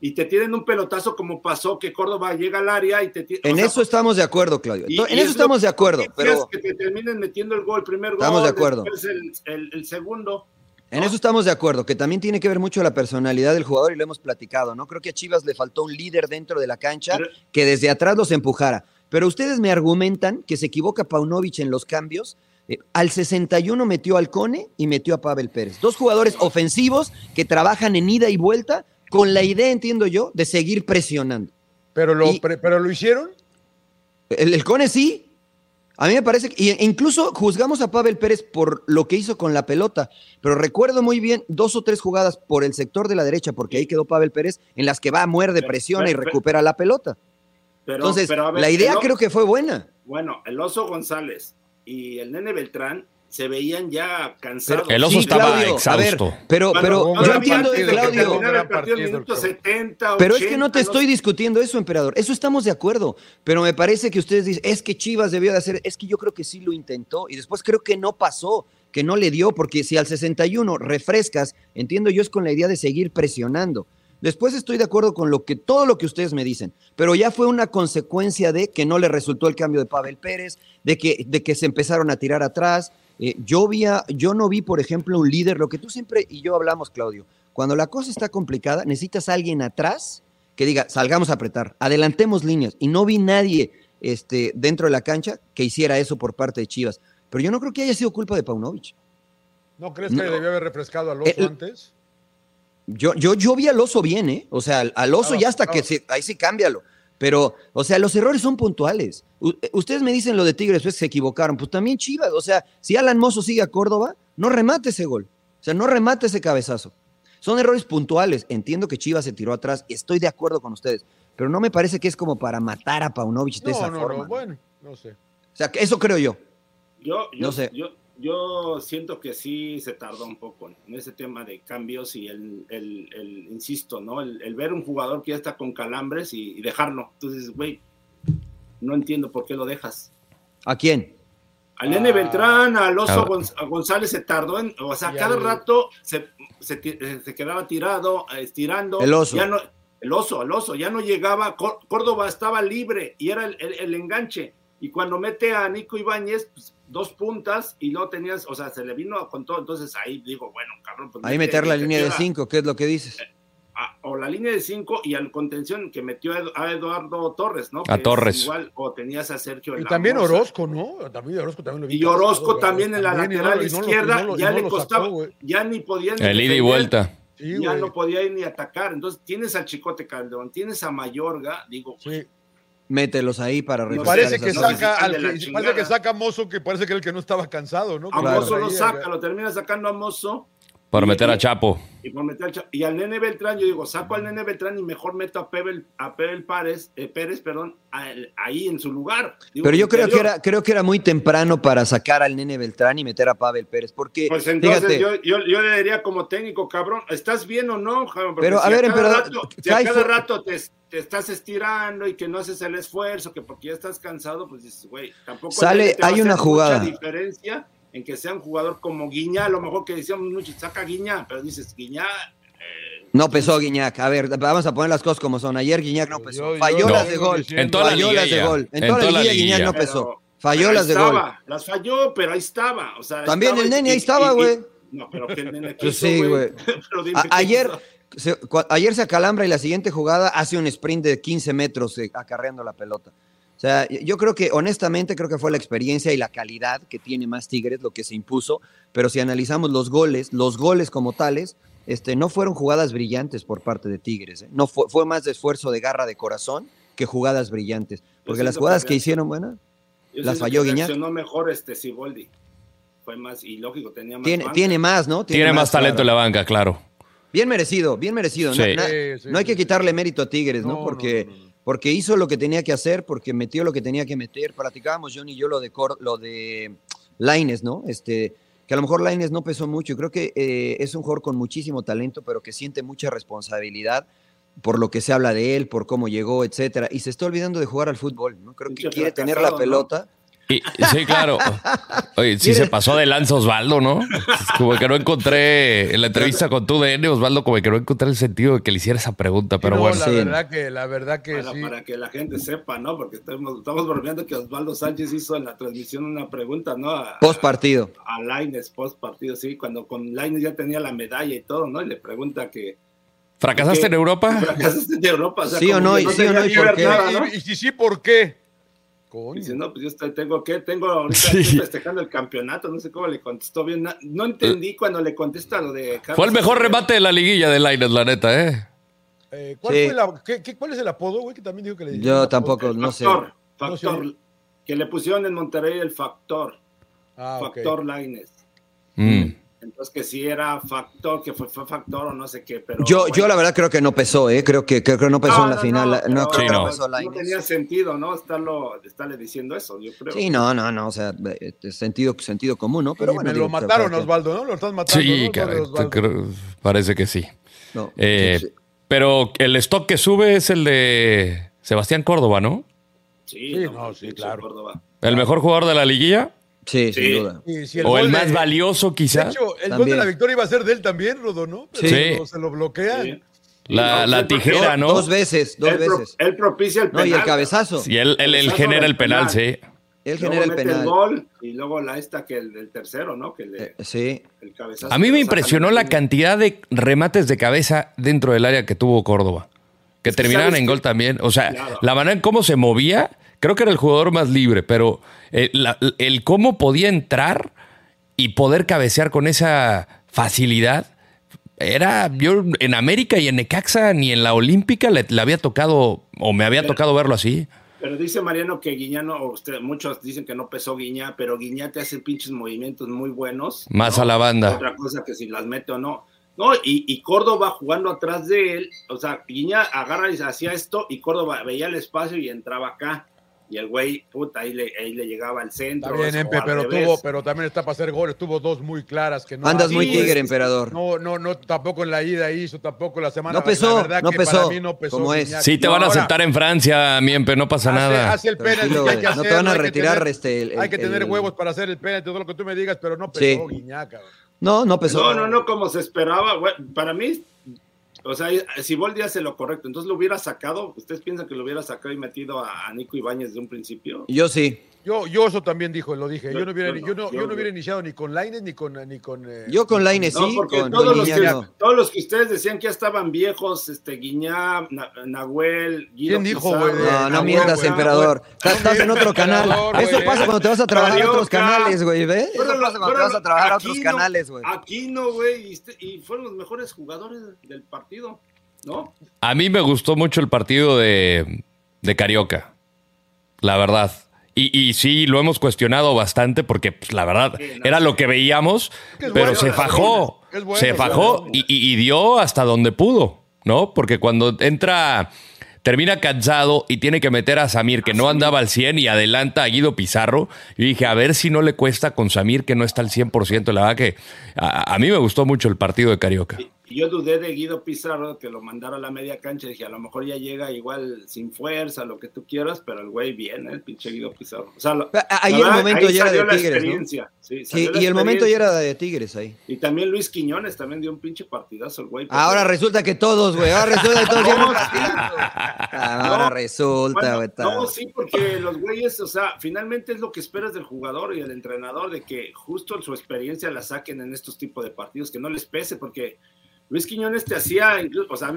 Y te tienen un pelotazo como pasó que Córdoba llega al área y te En sea, eso estamos de acuerdo, Claudio. y- To- y en es eso estamos de acuerdo, pero que te terminen metiendo el gol, primer gol, Estamos de acuerdo. el, el- el segundo. en eso estamos de acuerdo, que también tiene que ver mucho la personalidad del jugador y lo hemos platicado, ¿no? Creo que a Chivas le faltó un líder dentro de la cancha que desde atrás los empujara. Pero ustedes me argumentan que se equivoca Paunovic en los cambios. Eh, al 61 metió al Cone y metió a Pavel Pérez. Dos jugadores ofensivos que trabajan en ida y vuelta con la idea, entiendo yo, de seguir presionando. Pero lo, Y- pre- pero lo hicieron. El, el Cone sí. A mí me parece que, y incluso juzgamos a Pavel Pérez por lo que hizo con la pelota, pero recuerdo muy bien dos o tres jugadas por el sector de la derecha, porque ahí quedó Pavel Pérez, en las que va, muerde, presiona y recupera la pelota. Pero, Entonces, pero a ver, la idea creo que fue buena. Bueno, el Oso González y el Nene Beltrán se veían ya cansados. El oso Sí, estaba Claudio, a ver, pero, Bueno, pero yo entiendo, partido, Claudio, que terminó terminar el gran partido en partido, minuto cabrón. 70, Pero es que 80, no te estoy discutiendo eso, emperador. Eso estamos de acuerdo. Pero me parece que ustedes dicen, es que Chivas debió de hacer, es que yo creo que sí lo intentó y después creo que no pasó, que no le dio, porque si al 61 refrescas, entiendo yo es con la idea de seguir presionando. Después estoy de acuerdo con lo que todo lo que ustedes me dicen, pero ya fue una consecuencia de que no le resultó el cambio de Pavel Pérez, de que, de que se empezaron a tirar atrás. Eh, yo, vi a- yo no vi, por ejemplo, un líder, lo que tú siempre y yo hablamos, Claudio, cuando la cosa está complicada, necesitas a alguien atrás que diga, salgamos a apretar, adelantemos líneas. Y no vi nadie este, dentro de la cancha que hiciera eso por parte de Chivas. Pero yo no creo que haya sido culpa de Paunovic. ¿No crees que No. debió haber refrescado al oso El- antes? Yo, yo, yo vi al oso bien, ¿eh? O sea, al, al oso Claro, ya hasta claro. que se, ahí sí cámbialo. Pero, o sea, los errores son puntuales. U- eh, ustedes me dicen lo de Tigres, pues se equivocaron. Pues también Chivas. O sea, si Alan Mozo sigue a Córdoba, no remate ese gol. O sea, no remate ese cabezazo. Son errores puntuales. Entiendo que Chivas se tiró atrás. Estoy de acuerdo con ustedes. Pero no me parece que es como para matar a Paunovic de No, esa no, forma. no, bueno, no sé. O sea, eso creo yo. Yo, yo, No sé. yo, yo siento que sí se tardó un poco en ese tema de cambios y el, el, el- insisto, ¿no? El, el ver un jugador que ya está con calambres y, y dejarlo. Entonces, güey, no entiendo por qué lo dejas. ¿A quién? Al Nene Ah. Beltrán, al A Oso. Gonz- González se tardó en, o sea, cada rato se, eh, se quedaba tirado, estirando. El Oso. Ya no, el oso, el oso, ya no llegaba, Có- Córdoba estaba libre y era el, el- el enganche. Y cuando mete a Nico Ibáñez, pues, dos puntas y no tenías, o sea, se le vino con todo. Entonces ahí digo, bueno, cabrón, pues Ahí mete- meter la línea de cinco, ¿qué es lo que dices? a- o la línea de cinco y al contención que metió a Edu- a Eduardo Torres, ¿no? A Que Torres. Igual, o tenías a Sergio Y Lamosa. también Orozco, ¿no? También Orozco también lo vi Y Orozco también en la También, lateral no izquierda, no ya le costaba, sacó, ya ni podía ni El ida y vuelta. Sí, ya güey. no podía ir ni atacar. Entonces tienes al Chicote Calderón, tienes a Mayorga, digo, Sí. Mételos ahí para parece que saca al que, parece que saca a Mozo, que parece que era el que no estaba cansado, ¿no? a Claro. Mozo lo saca, acá. lo termina sacando a Mozo. Por Y- meter a Chapo. Y, por meter al y al Nene Beltrán, yo digo, saco al Nene Beltrán y mejor meto a Pebel, a Pebel Pérez, eh, Pérez, perdón, a- ahí en su lugar. Digo, Pero yo creo que, era, creo que era muy temprano para sacar al nene Beltrán y meter a Pavel Pérez, porque Pues entonces yo, yo, yo le diría como técnico, cabrón, ¿estás bien o no? cabrón? Pero, a si ver, cada emperador, rato, si a cada rato te, te estás estirando y que no haces el esfuerzo, que porque ya estás cansado, pues dices, güey, tampoco Sale- a hay una jugada. diferencia en que sea un jugador como Guiñá, a lo mejor que decíamos mucho, saca Guiñá, pero dices, Guiñá, no pesó Guiñac. A ver, vamos a poner las cosas como son. Ayer Guiñac no pesó. Falló No. las de gol. En toda la Falló las de gol. En, En toda la toda la liguilla Guiñac no pesó. pero Falló las de gol. Las falló, pero ahí estaba. O sea, También estaba el y- nene ahí estaba, güey. No, pero que el nene Pues quiso, sí, güey. Ayer, se, ayer se acalambra y la siguiente jugada hace un sprint de 15 metros eh, acarreando la pelota. O sea, yo creo que, honestamente, creo que fue la experiencia y la calidad que tiene más Tigres lo que se impuso. Pero si analizamos los goles, los goles como tales, este, no fueron jugadas brillantes por parte de Tigres. ¿eh? No fue, fue más de esfuerzo de garra de corazón que jugadas brillantes. Porque las jugadas que hicieron, bueno, Yo las falló Guiñac. mejor este Siboldi. Fue más, y lógico, tenía más tiene, banca. tiene más, ¿no? Tiene más talento en la banca, claro. Bien merecido, bien merecido. Sí. Na- na- Sí, sí, no hay que sí, quitarle mérito a Tigres, ¿no? No, Porque, no, no, no. Porque hizo lo que tenía que hacer, porque metió lo que tenía que meter. Platicábamos John y yo lo de Cor- lo de Laines, ¿no? Este, que a lo mejor Laines no pesó mucho. Creo que eh, es un jugador con muchísimo talento, pero que siente mucha responsabilidad por lo que se habla de él, por cómo llegó, etcétera. Y se está olvidando de jugar al fútbol, ¿no? Creo que quiere tener la ¿no? Y- sí, claro. Oye, sí se pasó de lanza Osvaldo, ¿no? Como que no encontré en la entrevista con tu DN, Osvaldo, como que no encontré el sentido de que le hiciera esa pregunta, pero no, bueno. la Sí. verdad que, la verdad que Para, sí. para que la gente sepa, ¿no? Porque estamos, estamos bromeando que Osvaldo Sánchez hizo en la transmisión una pregunta, ¿no? A, Post partido. a Laines, post partido, sí, cuando con Laines ya tenía la medalla y todo, ¿no? Y le pregunta que ¿Fracasaste en Europa? fracasaste en Europa. O sea, Sí o no, y sí o no, y por qué. nada, ¿no? Y, y si sí, ¿por qué? Coño. Dice, no, pues yo estoy- tengo que, tengo ahorita Sí. estoy festejando el campeonato, no sé cómo le contestó bien. No entendí cuando le contesta lo de Carlos Fue el mejor remate de la liguilla de Lainez, la neta, ¿eh? Eh, ¿cuál, Sí. fue la- qué- qué- ¿Cuál es el apodo, güey? Que también dijo que le Yo tampoco, no sé. Factor, No sé. factor, que le pusieron en Monterrey el factor, Ah, factor Laines. Mm. Entonces que si era factor, que fue, fue factor o no sé qué, pero Yo, bueno. yo la verdad creo que no pesó, ¿eh? Creo que, creo que no pesó No, en la no, final. No, creo Sí, que no. pesó tenía sentido, ¿no? Estarlo, estarle diciendo eso, yo creo. Sí, no, no, no, o sea, eh, sentido, sentido común, ¿no? Pero bueno, me digo, lo mataron. Osvaldo, ¿no? Lo estás matando. Sí, ¿no? caray, creo- parece que sí. No, Eh, sí, sí. Pero el stock que sube es el de Sebastián Córdoba, ¿no? Sí, Sí, no, sí, claro. Córdoba. El mejor jugador de la liguilla. Sí, Sí. sin duda. Y si o el de- más valioso, De quizá. hecho, el gol de la victoria iba a ser de él también, Rodo, ¿no? Pero Sí. se lo- se lo bloquean. Sí. La, No, la tijera, ¿no? Dos veces, dos él, pro- veces. él propicia el No, penal. y el cabezazo. Y él, él- genera el penal, penal. sí. Él Luego genera el penal. gol y luego la esta que el, el tercero, ¿no? Que le, Eh, sí. el cabezazo A mí me impresionó de la cantidad de remates de cabeza dentro del área que tuvo Córdoba. Que sabes en gol también. O sea, Claro. la manera en cómo se movía, creo que era el jugador más libre, pero eh, el cómo podía entrar y poder cabecear con esa facilidad, era, yo en América y en Necaxa ni en la Olímpica le, le había tocado, o me había tocado verlo así. Pero dice Mariano que Guiñano, usted, muchos dicen que no pesó Guiñá, pero Guiñá te hace pinches movimientos muy buenos. Más ¿no? a la banda. Otra cosa que si las mete o no. No, y, y Córdoba jugando atrás de él, o sea, Guiñá agarra y hacía esto, y Córdoba veía el espacio y entraba acá. Y el güey, puta, ahí le, ahí le llegaba al centro. Está bien, Empe, pero tuvo, pero también está para hacer goles. Tuvo dos muy claras que no. Andas muy tigre, emperador. No, no, no, tampoco en la ida hizo, tampoco la semana. No pesó, la verdad no que pesó, para mí no pesó como es. Sí, te No, van a ahora, sentar en Francia, Miempe, no pasa hace- nada. Hace el penalti Tranquilo, que hay que No te van a retirar tener- este, el- Hay que el- tener el- huevos para hacer el penalti, todo lo que tú me digas, pero no pesó Guiñac, cabrón. No, no pesó. No, no, no, como se esperaba. para mí, o sea, si Boldi hace lo correcto, entonces lo hubiera sacado. ¿Ustedes piensan que lo hubiera sacado y metido a, a Nico Ibáñez de un principio? Yo sí. Yo, yo eso también dijo, lo dije. Yo, Yo- no hubiera, yo yo no, no, yo no no. hubiera iniciado ni con Lainez ni con ni con. eh, Yo con Laine No, sí, porque con, todos, con los que, no. todos los que ustedes decían que ya estaban viejos, este Guiñá, Na- Nahuel, Guido ¿Quién dijo, güey? No, no mientas, güey, emperador. Estás, estás en otro canal. Eso güey. pasa cuando te vas a trabajar a otros Carioca. canales, güey, ¿ves? Eso pasa cuando te vas a trabajar a otros canales, güey. Aquino, güey, y, este- y fueron los mejores jugadores del partido, ¿no? A mí me gustó mucho el partido de, de Carioca, la verdad. Y, y sí, lo hemos cuestionado bastante porque, pues, la verdad, Sí, no, era lo que veíamos, Que pero bueno, se fajó. bueno, se fajó y, y- y dio hasta donde pudo, ¿no? Porque cuando entra, termina cansado y tiene que meter a Samir, que no andaba al 100, y adelanta a Guido Pizarro, yo dije, a ver si no le cuesta con Samir, que no está al 100%. La verdad que a, a mí me gustó mucho el partido de Carioca. Yo dudé de Guido Pizarro que lo mandara a la media cancha. Dije, a lo mejor ya llega igual sin fuerza, lo que tú quieras, pero el güey bien, ¿eh? el pinche Guido Pizarro. O sea, lo- A- Ahí la el verdad, momento ahí ya era de Tigres, ¿no? Sí, Sí, y el momento ya era de Tigres ahí. Y también Luis Quiñones también dio un pinche partidazo el güey. Ahora resulta que todos, güey. Ahora resulta que todos. no- Ah, Ahora No, resulta, Bueno, güey. está- no, sí, porque los güeyes, o sea, finalmente es lo que esperas del jugador y del entrenador, de que justo su experiencia la saquen en estos tipos de partidos, que no les pese, porque Luis Quiñones te hacía, incluso, o sea,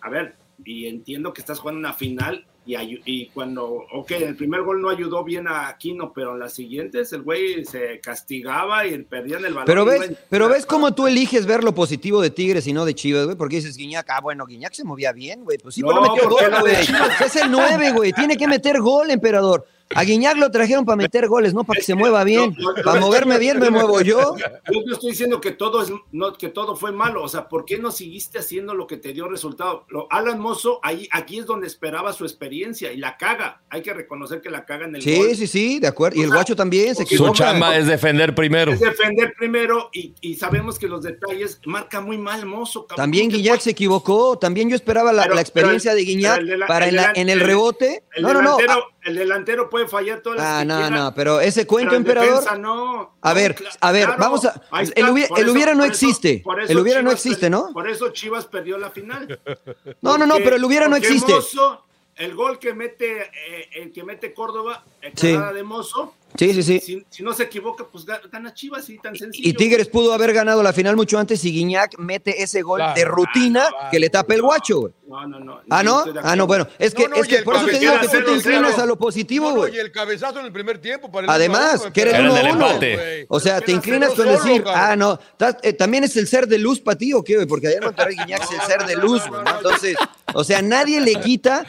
a ver, y entiendo que estás jugando una final y, cuando, ok, el primer gol no ayudó bien a Aquino, pero en las siguientes el güey se castigaba y perdían el balón. Pero ves, pero ves cómo tú eliges ver lo positivo de Tigres y no de Chivas, güey, porque dices Guiñac, ah, bueno, Guiñac se movía bien, güey, pues sí, No, pero no metió gol, güey. Es el 9, güey, tiene que meter gol, emperador. A Guiñac lo trajeron para meter goles, no para que se mueva bien. No, no, Para moverme bien me muevo yo. Yo no estoy diciendo que todo es no, que todo fue malo, o sea, ¿por qué no seguiste haciendo lo que te dio resultado? Lo, Alan Mozo, ahí, aquí es donde esperaba su experiencia y la caga. Hay que reconocer que la caga en el Sí, gol. sí, sí, de acuerdo. Y el sea, guacho también se porque Su chamba es defender primero. Es defender primero y, y sabemos que los detalles marca muy mal Mozo. cabrón. También ¿Cómo te Guiñac se equivocó. También yo esperaba la, Pero- la experiencia pero de Guiñac para el en, la- el el- rebote. El No, no, no. El delantero puede fallar todas las Ah, no, no, pero ese cuento, pero emperador. defensa no. A ver, a ver, claro, vamos a- el hubiera- por el hubiera no por existe. por eso El hubiera no existe, ¿no? Por eso Chivas perdió la final. No, no, no, pero el hubiera no existe. Mozo, el gol que mete, eh, el que mete Córdoba, el Sí. de Mozo, Sí, sí, sí. si, si no se equivoca, pues ga- gana Chivas y tan sencillo. Y Tigres pudo haber ganado la final mucho antes y Guiñac mete ese gol Claro, de rutina claro, que le tapa el guacho, güey. No, no, no. Ah, ¿no? Ah, no, bueno. Es que, No, no, es que por eso te digo que tú te inclinas a lo positivo, No, no, güey. y el cabezazo en el primer tiempo. Para el Además, uno a uno, que 1-1. empate. güey. O sea, te inclinas con decir, ah, no, eh, también es el ser de luz para ti, ¿o qué, güey? Porque en Monterrey Guiñac es el ser de luz, güey. Entonces, o sea, nadie le quita,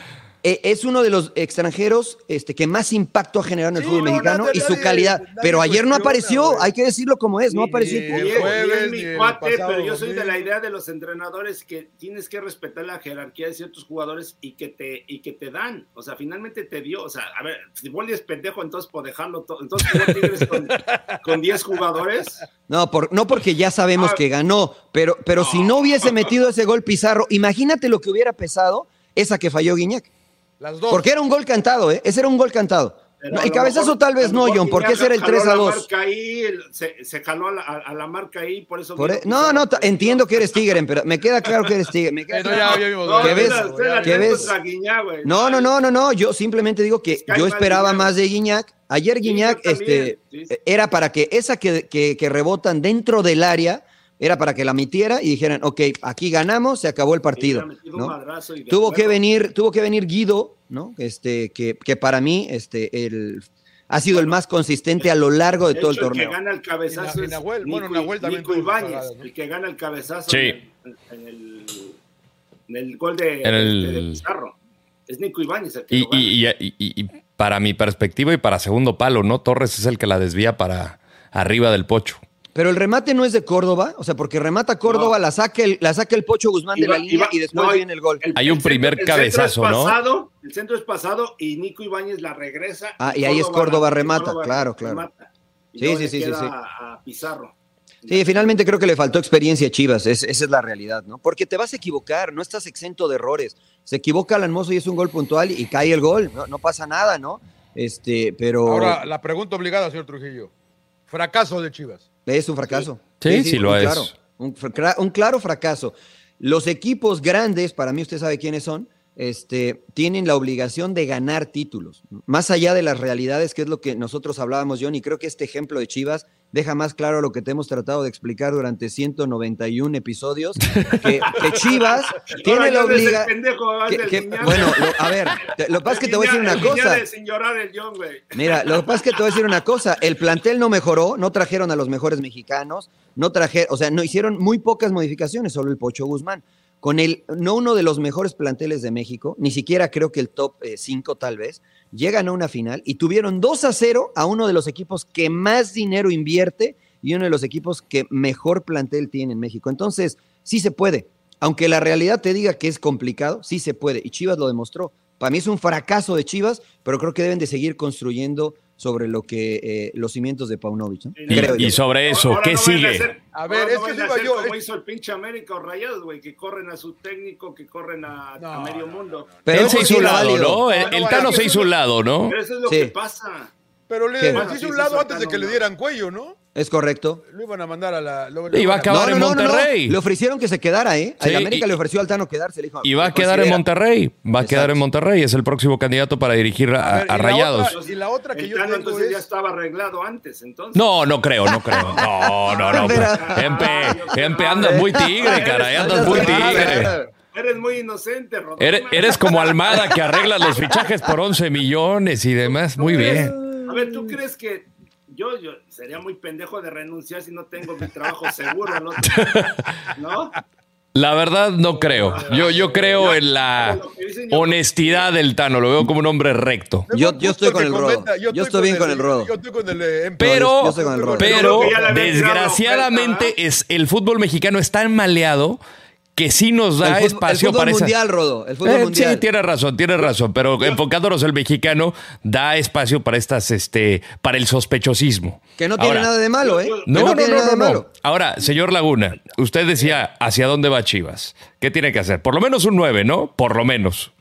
eh, es uno de los extranjeros este, que más impacto ha generado en el Sí, fútbol no, mexicano nadie- y su calidad. nadie Pero ayer no apareció, hay que decirlo como es, no apareció. ni- el jueves, ni mi cuate, pasado pero yo soy de la idea de los entrenadores que tienes que respetar la jerarquía de ciertos jugadores y que te y que te dan, o sea, finalmente te dio, o sea, a ver, si Boldi es pendejo, entonces por dejarlo todo, entonces jugó Tigres con, con 10 jugadores, No, por, no porque ya sabemos Ah. que ganó, pero, pero si no hubiese metido ese gol Pizarro, imagínate lo que hubiera pesado esa que falló Guiñac. Las dos. Porque era un gol cantado, ¿eh? Ese era un gol cantado. No, el cabezazo mejor- tal vez no, John, porque ese era el jaló 3 a la 2. marca ahí, el- se, se jaló a la, a- a la marca ahí, por eso Por e- no, no, entiendo que eres tigre, pero me queda claro que eres tigre. me queda no, claro. No. No, no, no, no, no, yo simplemente digo que yo esperaba más de Guiñac. Ayer Guiñac este, sí, sí. era para que esa que, que- que rebotan dentro del área, era para que la metiera y dijeran, ok, aquí ganamos, se acabó el partido. Tuvo que venir, tuvo que venir Guido, ¿no? Este, que, que para mí, este, el, ha sido el más consistente a lo largo de, todo el torneo. El que gana el cabezazo Nahuel, es Nico, bueno, Nahuel también Nico Ibáñez, ¿no? el que gana el cabezazo sí. en, en, el, en, el, gol de, en el... de Pizarro. Es Nico Ibáñez el que y, lo gana. y, y, y, para mi perspectiva y para segundo palo, ¿no? Torres es el que la desvía para arriba del pocho. Pero el remate no es de Córdoba, o sea, porque remata Córdoba, no. la, saca el, la saca el Pocho Guzmán Iba, de la línea iba, y después no, viene el gol. El, Hay un el primer centro, cabezazo, el ¿no? Pasado, el centro es pasado y Nico Ibáñez la regresa. Ah, y, ahí es Córdoba remata, Córdoba claro, claro. Remata, sí, sí, sí, sí, sí. A, a Pizarro. Sí, finalmente creo que le faltó experiencia a Chivas, es, esa es la realidad, ¿no? Porque te vas a equivocar, no estás exento de errores. Se equivoca Alan Mozo y es un gol puntual y cae el gol, no, no pasa nada, ¿no? Este, pero. Ahora, la pregunta obligada, señor Trujillo. Fracaso de Chivas. Es un fracaso. Sí, sí, sí, sí lo un es. Claro, un, un, claro fracaso. Los equipos grandes, para mí usted sabe quiénes son, este, tienen la obligación de ganar títulos. Más allá de las realidades, que es lo que nosotros hablábamos, John, y creo que este ejemplo de Chivas deja más claro lo que te hemos tratado de explicar durante 191 episodios, que, que Chivas tiene la obligación... Bueno, lo, a ver, lo que pasa es que te voy a decir una cosa. Mira, lo que pasa es que te voy a decir una cosa. El plantel no mejoró, no trajeron a los mejores mexicanos, no trajeron, o sea, no hicieron muy pocas modificaciones, solo el Pocho Guzmán con el, no uno de los mejores planteles de México, ni siquiera creo que el top 5 eh, tal vez, llegan a una final y tuvieron 2 a 0 a uno de los equipos que más dinero invierte y uno de los equipos que mejor plantel tiene en México. Entonces, sí se puede. Aunque la realidad te diga que es complicado, sí se puede. Y Chivas lo demostró. Para mí es un fracaso de Chivas, pero creo que deben de seguir construyendo sobre lo que eh, los cimientos de Paunovic. ¿no? Y, Creo y sobre eso, ahora ¿qué no sigue? A, hacer, a ver, es no que digo digo yo. Como es... hizo el pinche América o Rayados, güey, que corren a su técnico, que corren a, No, a medio no, mundo. Pero Él se hizo un lado. ¿no? El, No, el no, Tano se hizo un lado, ¿no? Pero eso es lo Sí. que pasa. Pero le hizo un lado antes de que le dieran cuello, ¿no? Es correcto. Lo iban a mandar a la. Lo, Y va a quedar en Monterrey. Le ofrecieron que se quedara, ¿eh? Sí, a América y- le ofreció al Tano quedarse. Le dijo, Y va a "Me quedar en considera". Monterrey. Va a quedar en Monterrey. Es el próximo candidato para dirigir a, A ver, a y la Rayados. otra- y la otra que El yo Tano entonces ya es. estaba arreglado antes, entonces. No, no creo, no creo. No, no, no. Empe, Empe, andas muy tigre, caray. Andas muy tigre. Eres muy inocente, Rodolfo. Eres, eres como Almada que arregla los fichajes por 11 millones y demás. Muy bien. A ver, ¿tú crees que yo, yo sería muy pendejo de renunciar si no tengo mi trabajo seguro? otro- ¿No? La verdad, no creo. Yo, yo creo en la honestidad del Tano. Lo veo como un hombre recto. No, Yo- no, yo estoy con el Rodo. Yo estoy bien con el Rodo. Yo estoy con el. eh. Pero, pero desgraciadamente es el fútbol mexicano es tan maleado que sí nos da El espacio el fútbol para esa. mundial, Rodo. El fútbol Eh, mundial. Sí, tiene razón, tiene razón, pero enfocándonos el mexicano da espacio para estas, este, para el sospechosismo. Que no tiene Ahora, nada de malo, ¿eh? Que No, no, tiene no, nada no, de no. malo. Ahora, señor Laguna, usted decía hacia dónde va Chivas. ¿Qué tiene que hacer? Por lo menos un 9, ¿no? Por lo menos.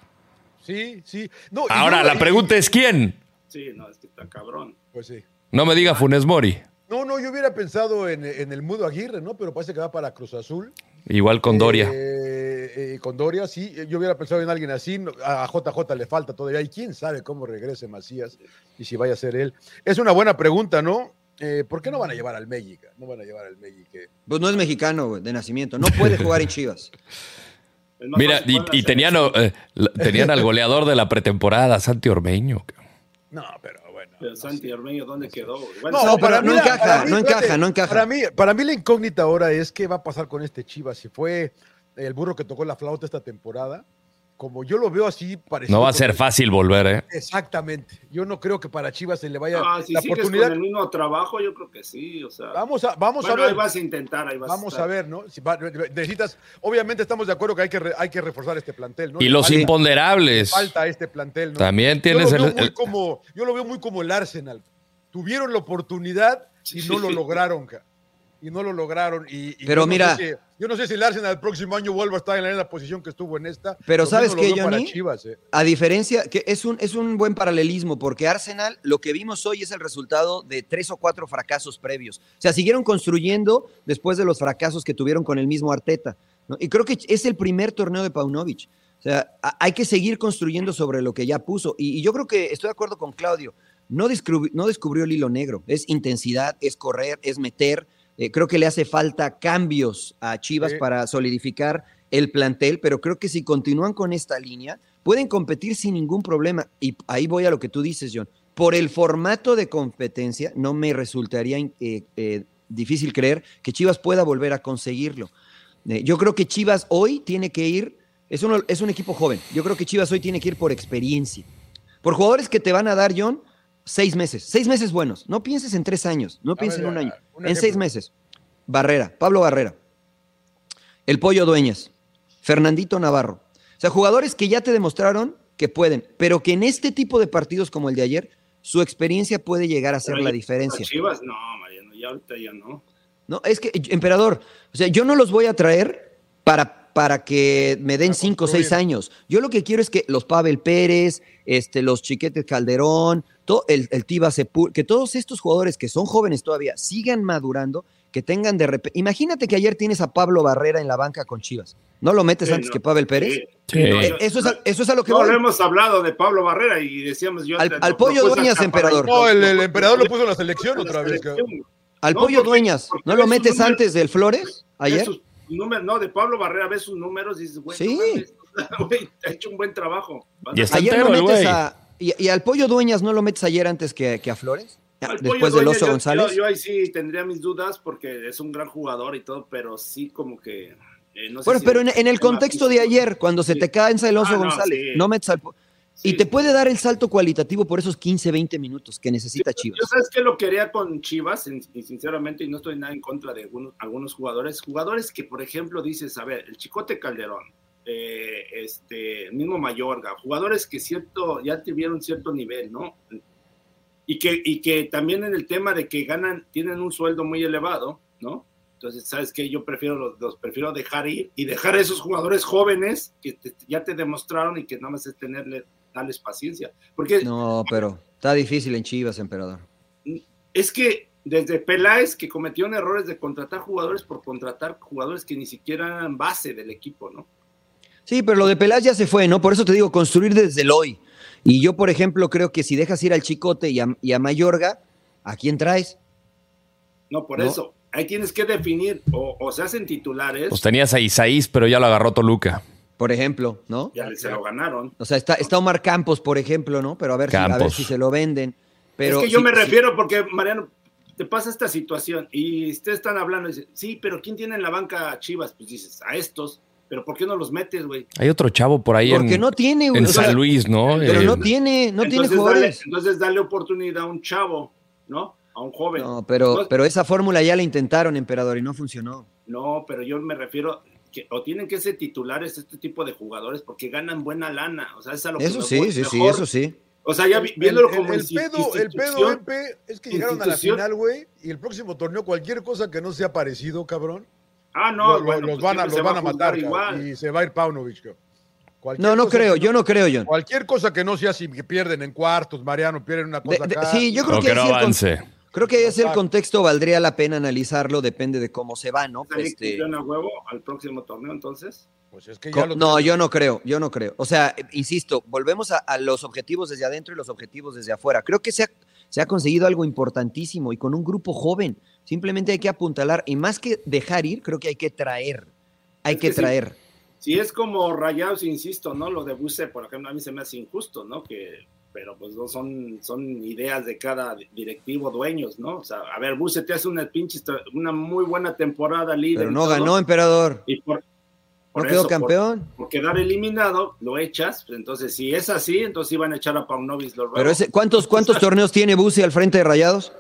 Sí, sí. No, Ahora, la pregunta es quién. Sí, no, es que está cabrón. Pues sí. No me diga Funes Mori. No, no, yo hubiera pensado en, en el Mudo Aguirre, ¿no? Pero parece que va para Cruz Azul. Igual con Doria. Eh, eh, con Doria, sí. Yo hubiera pensado en alguien así. A JJ le falta todavía. Y quién sabe cómo regrese Macías y si vaya a ser él. Es una buena pregunta, ¿no? Eh, ¿Por qué no van a llevar al México? No van a llevar al México. Pues no es mexicano, güey, de nacimiento. No puede jugar en Chivas. Mira, y, tenían, eh, tenían al goleador de la pretemporada, Santi Ormeño. No, pero. Pero Santi Ormeño, ¿dónde quedó? güey? No, No, pero no encaja, para mí, no encaja, espérate, no encaja. Para mí, para mí la incógnita ahora es qué va a pasar con este Chivas. Si fue el burro que tocó la flauta esta temporada, como yo lo veo así, parecido. No va a ser fácil volver, ¿eh? Exactamente. Yo no creo que para Chivas se le vaya Ah, si la sigues oportunidad. con el mismo trabajo, yo creo que sí. O sea, Vamos a, vamos bueno, a ahí ver. vas a intentar, ahí vas Vamos estar. a ver, ¿no? Si va- necesitas, obviamente estamos de acuerdo que hay que, re- hay que reforzar este plantel, ¿no? Y Le los falta- imponderables. le falta este plantel, ¿no? También Yo tienes lo, veo el- como, yo lo veo muy como el Arsenal. Tuvieron la oportunidad y no lo lograron, ca. y no lo lograron. Y, y Pero yo no mira- sé si- yo no sé si el Arsenal el próximo año vuelva a estar en la misma posición que estuvo en esta. Pero Lo ¿sabes para Johnny? Chivas, eh. A diferencia, que es un, es un buen paralelismo, porque Arsenal, lo que vimos hoy es el resultado de tres o cuatro fracasos previos. O sea, siguieron construyendo después de los fracasos que tuvieron con el mismo Arteta. ¿no? Y creo que es el primer torneo de Paunovic. O sea, a- hay que seguir construyendo sobre lo que ya puso. Y, y yo creo que estoy de acuerdo con Claudio. No, descubri- no descubrió el hilo negro. Es intensidad, es correr, es meter. Eh, creo que le hace falta cambios a Chivas Sí. para solidificar el plantel, pero creo que si continúan con esta línea, pueden competir sin ningún problema. Y ahí voy a lo que tú dices, John. por el formato de competencia, no me resultaría eh, eh, difícil creer que Chivas pueda volver a conseguirlo. Yo creo que Chivas hoy tiene que ir, es, uno, es un equipo joven, yo creo que Chivas hoy tiene que ir por experiencia. Por jugadores que te van a dar, John, seis meses, seis meses buenos. No pienses en tres años, no pienses en un año, en seis meses. Barrera, Pablo Barrera, el Pollo Dueñas, Fernandito Navarro. O sea, jugadores que ya te demostraron que pueden, pero que en este tipo de partidos como el de ayer su experiencia puede llegar a ser la diferencia. Chivas, no, Mariano, ya ahorita ya no. No, es que, emperador, o sea, yo no los voy a traer para, para que me den cinco o seis años. Yo lo que quiero es que los Pavel Pérez, este, los Chiquetes Calderón, todo, el, el Tiba Sepul, que todos estos jugadores que son jóvenes todavía sigan madurando que tengan de repente. Imagínate que ayer tienes a Pablo Barrera en la banca con Chivas. ¿No lo metes antes que Pavel Pérez? Sí. Eh, eso, es, eso es a lo que no, hemos hablado de Pablo Barrera y decíamos yo. Al, al pollo Dueñas, emperador. No, el, el, emperador lo puso en la selección otra vez. Al pollo Dueñas, ¿no lo metes antes del Flores ayer? Números, no, de Pablo Barrera ves sus números y dices, güey, sí. no, ha hecho un buen trabajo. Y está ayer entero, no metes güey. a, y, y, al pollo Dueñas no lo metes ayer antes que, que a Flores? Al Después del Oso yo- González. Yo, yo ahí sí tendría mis dudas porque es un gran jugador y todo, pero sí como que. eh, no sé Bueno, si pero en, en el contexto de ayer, cuando se Sí. te cansa el Oso Ah, no, González, sí. no metes al... po- Y Sí. te puede dar el salto cualitativo por esos 15, 20 minutos que necesita Yo Chivas. sabes que lo quería con Chivas, y sinceramente, y no estoy nada en contra de algunos, algunos jugadores, jugadores que, por ejemplo, dices, a ver, el Chicote Calderón, eh, este, mismo Mayorga, jugadores que cierto, ya tuvieron cierto nivel, ¿no? Y que, y que también en el tema de que ganan, tienen un sueldo muy elevado, ¿no? Entonces, ¿sabes qué? Yo prefiero los, los prefiero dejar ir y dejar a esos jugadores jóvenes que te- ya te demostraron y que nada más es tenerle, darles paciencia. Porque No, pero está difícil en Chivas, emperador. es que desde Peláez que cometieron errores de contratar jugadores por contratar jugadores que ni siquiera eran base del equipo, ¿no? Sí, pero lo de Peláez ya se fue, ¿no? Por eso te digo, construir desde el hoy. Y yo, por ejemplo, creo que si dejas ir al Chicote y a, y a Mayorga, ¿a quién traes? No, por No. eso. Ahí tienes que definir, o, o se hacen titulares, Pues tenías a Isaís, pero ya lo agarró Toluca. Por ejemplo, ¿no? ya se lo ganaron. O sea, está, está Omar Campos, por ejemplo, ¿no? Pero a ver, si, a ver si se lo venden. Pero es que yo sí- me sí- refiero porque, Mariano, te pasa esta situación y ustedes están hablando y dicen, sí, pero ¿quién tiene en la banca a Chivas? Pues dices, a estos, pero ¿por qué no los metes, güey? Hay otro chavo por ahí Porque en, no tiene, güey, en o sea, San Luis, ¿no? Pero Eh, no tiene, no tiene entonces, dale, jugadores. entonces dale oportunidad a un chavo, ¿no? A un joven. No, pero, pero esa fórmula ya la intentaron, emperador, y no funcionó. No, pero yo me refiero que o tienen que ser titulares este tipo de jugadores porque ganan buena lana, o sea, es a lo que Eso me sí, sí, sí, Mejor- eso sí. O sea, ya vi- El- viéndolo el- como el, insti- pedo, el pedo, Epe, es que llegaron a la final, güey, y el próximo torneo, cualquier cosa que no sea parecido, cabrón, Ah, no, lo- lo- bueno, los pues van a, los van a matar, igual. y se va a ir Paunovic, No, no creo, que yo no creo, John. Cualquier cosa que no sea si que pierden en cuartos, Mariano, pierden una cosa de- acá. sí, yo creo que, que no con- creo ese el contexto valdría la pena analizarlo, depende de cómo se va, ¿no? ¿Salir Este, a huevo al próximo torneo entonces? Pues es que co- ya lo no, yo no creo, yo no creo. O sea, insisto, volvemos a, a los objetivos desde adentro y los objetivos desde afuera. Creo que se ha, se ha conseguido algo importantísimo y con un grupo joven. Simplemente hay que apuntalar y más que dejar ir, creo que hay que traer. Hay Es que traer. Si es como Rayados, insisto, ¿no? Lo de Buse, por ejemplo, a mí se me hace injusto, ¿no? Que, pero pues no son, son ideas de cada directivo, dueños, ¿no? O sea, a ver, Buse te hace una pinche, una muy buena temporada líder. Pero no todo, ganó, emperador. Y por, No por quedó eso, por- campeón. por quedar eliminado, lo echas. pues, Entonces, si es así, entonces iban a echar a Paunovic los Pero ese, ¿cuántos, cuántos torneos tiene Busi al frente de Rayados?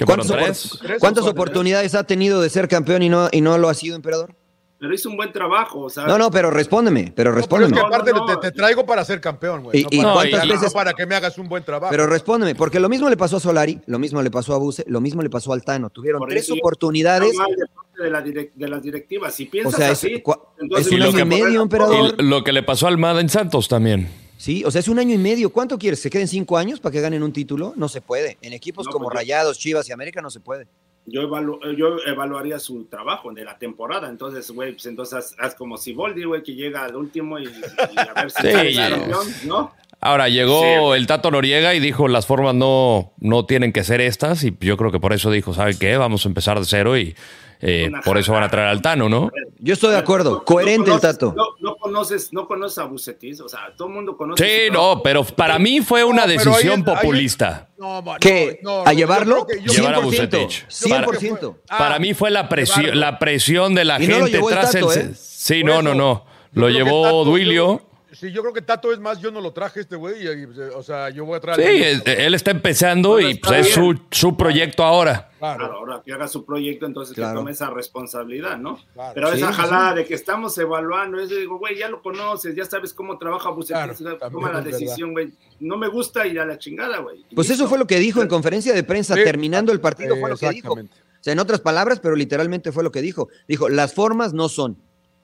¿Que fueron ¿Cuántas, tres? opor- Tres o cuántas oportunidades ha tenido de ser campeón y no, y no lo ha sido, emperador? Pero hizo un buen trabajo, o sea. No, no, pero respóndeme, pero No, pero es respóndeme. que aparte no, no. Te, te traigo para ser campeón, güey. ¿Y- no y para- cuántas no veces- para que me hagas un buen trabajo. Pero respóndeme, porque lo mismo le pasó a Solari, lo mismo le pasó a Buse, lo mismo le pasó al Tano. Tuvieron Por tres oportunidades. de la direc- de las directivas. Si O piensas sea, es, así, cua- entonces es un Y lo año que- y medio, emperador. Y lo que le pasó a Almada en Santos también. Sí, o sea, es un año y medio. ¿Cuánto quieres? ¿Se queden cinco años para que ganen un título? No se puede. En equipos No, como pues yo- Rayados, Chivas y América no se puede. yo, evalu- yo evaluaría su trabajo de la temporada. Entonces, güey, pues entonces haz, haz como Siboldi, güey, que llega al último y, y a ver si Sí, sale ya. campeón, ¿no? Ahora llegó Sí. el Tato Noriega y dijo las formas no, no tienen que ser estas y yo creo que por eso dijo, ¿sabe qué? Vamos a empezar de cero y eh, por eso van a traer al Tano, ¿no? Yo estoy de acuerdo. Coherente no el conoces- Tato. No, no conoces, no conoces a Bucetis, o sea, todo el mundo conoce. Sí, no, pero para mí fue una No, pero ahí decisión populista. No, ma- no, ¿Qué? no, ¿A llevarlo? yo Llevar a Bucetich. 100%. Ah, Para mí fue la presión, llevarlo. la presión de la Y no lo gente tras Tato, el. ¿eh? Sí, no, eso, no, no. Lo llevó Tato- Duilio. Sí, yo creo que Tato es más, yo no lo traje este güey, y, y, o sea, yo voy a traer. Sí, es- él está empezando y está pues, es su, su proyecto ahora. Claro, Claro, ahora que haga su proyecto, entonces Claro. que tome esa responsabilidad, ¿no? Claro. Pero Sí, esa sí, jalada de que estamos evaluando, es de, digo, güey, ya lo conoces, ya sabes cómo trabaja también toma la decisión, güey. No me gusta ir a la chingada, güey. Pues listo. eso fue lo que dijo en conferencia de prensa, Sí. terminando el partido, fue lo que dijo. O sea, en otras palabras, pero literalmente fue lo que dijo. Dijo, las formas no son.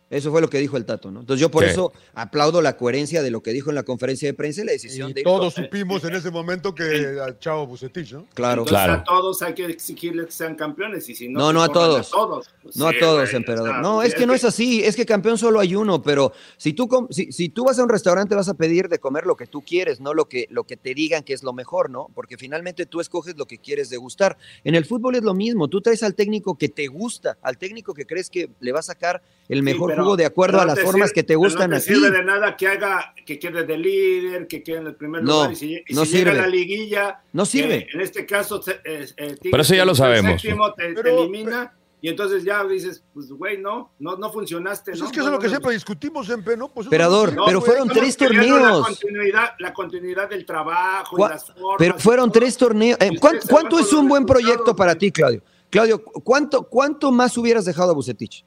Eso fue lo que dijo el Tato, ¿no? Entonces yo por Sí. eso aplaudo la coherencia de lo que dijo en la conferencia de prensa y la decisión Y de... todos supimos en ese momento que a Chavo Bucetich, ¿no? Claro. Entonces, Claro. a todos hay que exigirles que sean campeones y si no, No, no a corran todos. Pues No a todos, güey, emperador. No, es que no es así. Es que campeón solo hay uno, pero si tú, com- si, si tú vas a un restaurante vas a pedir de comer lo que tú quieres, no lo que, lo que te digan que es lo mejor, ¿no? Porque finalmente tú escoges lo que quieres degustar. En el fútbol es lo mismo. Tú traes al técnico que te gusta, al técnico que crees que le va a sacar el Sí, mejor pero- jugo de acuerdo a no las te formas sirve- que te gustan no a te ti. sirve de nada que haga, que quede de líder, que quede en el primer No, lugar y si, y no si llega a sirve. la liguilla. No sirve. eh, en este caso, eh, eh, Pero eso ya lo te- el sabemos, séptimo te, te Pero- elimina y entonces ya dices, pues güey, no, no, no funcionaste. Pues ¿no? es que eso es lo que no, siempre discutimos, Empe, ¿no? Pues Emperador, no, pero fueron tres torneos. La continuidad, la continuidad del trabajo y las formas. Pero fueron tres torneos. Eh, Y ¿cuán- ustedes se ¿Cuánto van es un buen proyecto para ti, Claudio? Claudio, ¿cuánto, ¿cuánto más hubieras dejado a Bucetich?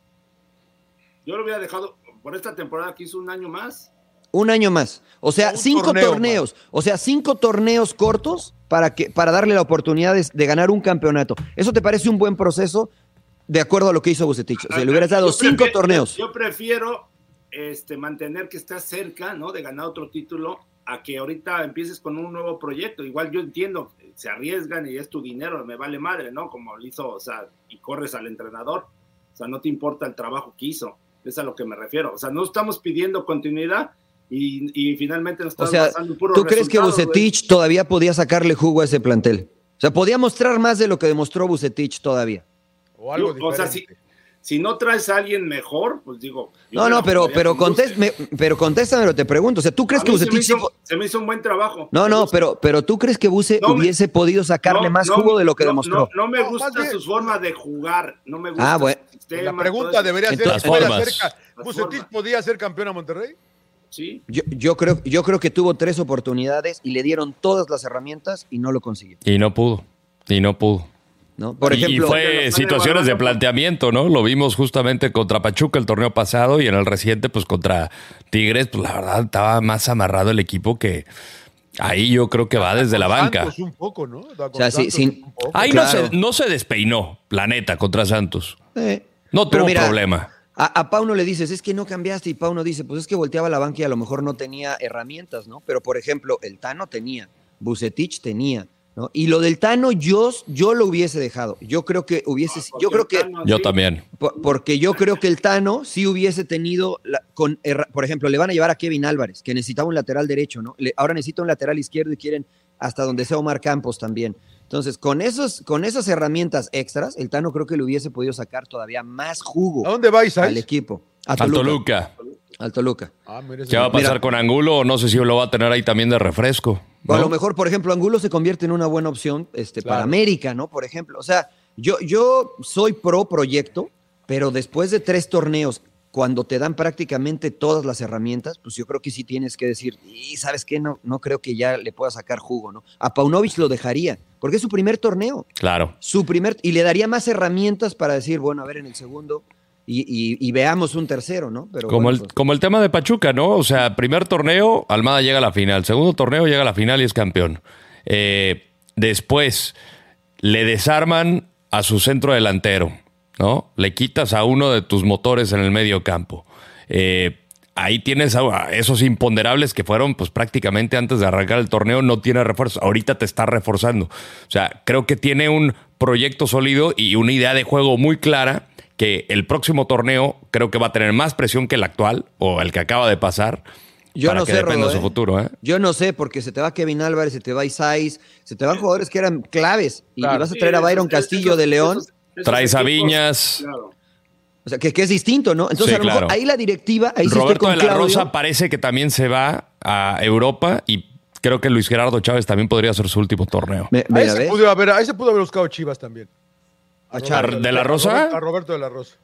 Yo lo hubiera dejado por esta temporada que hizo un año más. Un año más. O sea, Un cinco torneo torneos. O sea, cinco torneos cortos para, que, para darle la oportunidad de, de ganar un campeonato. ¿Eso te parece un buen proceso de acuerdo a lo que hizo Bucetich? O sea, le hubieras dado Yo cinco prefiero- torneos. Yo prefiero este, mantener que estás cerca, ¿no? De ganar otro título a que ahorita empieces con un nuevo proyecto. Igual yo entiendo, se arriesgan y es tu dinero, me vale madre, ¿no? Como lo hizo, o sea, y corres al entrenador. O sea, no te importa el trabajo que hizo. Es a lo que me refiero. O sea, no estamos pidiendo continuidad y, y finalmente nos O estamos sea, basando en puros ¿tú crees que. Bucetich todavía podía sacarle jugo a ese plantel? O sea, podía mostrar más de lo que demostró Bucetich todavía. O algo Yo- o sea, si, diferente. Si no traes a alguien mejor, pues digo. No, me no, pero, pero, con gusto. contéstame, pero contéstame, te pregunto. O sea, ¿tú crees A que se me, Bucetich... se me hizo un buen trabajo. No, Me no, pero, pero tú crees que Buse No me- hubiese podido sacarle No, más no, jugo de lo que no, demostró. No, no me gusta su forma de jugar. No me gusta Ah, bueno. sistema. La pregunta debería ser, Entonces, ¿puede formas. hacer ca- Las ¿Bucetich formas. podía ser campeón a Monterrey? Sí. Yo, yo creo, yo creo que tuvo tres oportunidades y le dieron todas las herramientas y no lo consiguió. Y no pudo. Y no pudo. ¿No? Por Y- ejemplo, fue situaciones de planteamiento, ¿no? Lo vimos justamente contra Pachuca el torneo pasado y en el reciente, pues contra Tigres, pues la verdad estaba más amarrado el equipo que ahí yo creo que va desde la banca. Santos un poco, ¿no? Con sea, sí, Santos sin- un poco. Ahí Claro. no, se, no se despeinó, la neta, contra Santos. eh, No tuvo mira, problema. A, a Pauno le dices, es que no cambiaste, y Pauno dice, pues es que volteaba la banca y a lo mejor no tenía herramientas, ¿no? Pero, por ejemplo, el Tano tenía, Bucetich tenía, ¿no? Y lo del Tano yo, yo lo hubiese dejado. Yo creo que hubiese, Porque yo creo que, Tano, Yo sí. también. por- porque yo creo que el Tano sí hubiese tenido, la- con, por ejemplo, le van a llevar a Kevin Álvarez, que necesitaba un lateral derecho, ¿no? Le- ahora necesita un lateral izquierdo y quieren hasta donde sea Omar Campos también. Entonces, con, esos, con esas herramientas extras, el Tano creo que le hubiese podido sacar todavía más jugo ¿A dónde va al equipo. A Toluca. Toluca. Al Toluca. Ah, mira, ¿Qué va a pasar Mira. con Angulo? No sé si lo va a tener ahí también de refresco. A ¿no? lo mejor, por ejemplo, Angulo se convierte en una buena opción este, para. América, ¿no? Por ejemplo. O sea, yo, yo soy pro proyecto, pero después de tres torneos, cuando te dan prácticamente todas las herramientas, pues yo creo que sí tienes que decir, y sabes qué, no, no creo que ya le pueda sacar jugo, ¿no? A Paunovic lo dejaría, porque es su primer torneo. Claro. Su primer, y le daría más herramientas para decir, bueno, a ver en el segundo, y, y- y veamos un tercero, ¿no? Pero Como, bueno, el, pues, como el tema de Pachuca, ¿no? O sea, primer torneo, Almada llega a la final. Segundo torneo, llega a la final y es campeón. Eh, después, le desarman a su centro delantero, ¿no? Le quitas a uno de tus motores en el medio campo. Eh, ahí tienes a esos imponderables que fueron, pues prácticamente antes de arrancar el torneo, no tiene refuerzo. Ahorita te está reforzando. O sea, creo que tiene un proyecto sólido y una idea de juego muy clara que el próximo torneo creo que va a tener más presión que el actual o el que acaba de pasar. Yo para no que sé, dependa Rodo, su ¿eh? futuro, ¿eh? Yo no sé, porque se te va Kevin Álvarez, se te va Isais, se te van jugadores que eran claves. Y Claro. vas a traer a Byron Castillo de León. Traes a Viñas. claro. O sea, que, que es distinto, ¿no? Entonces, Sí, a lo mejor claro. ahí la directiva, ahí Roberto con de la Claudio. Rosa parece que también se va a Europa y creo que Luis Gerardo Chávez también podría ser su último torneo. Me- Ahí mira, se, ¿ves? pudo haber, ahí se pudo haber buscado Chivas también. A ¿De la Rosa? A Roberto de la Rosa.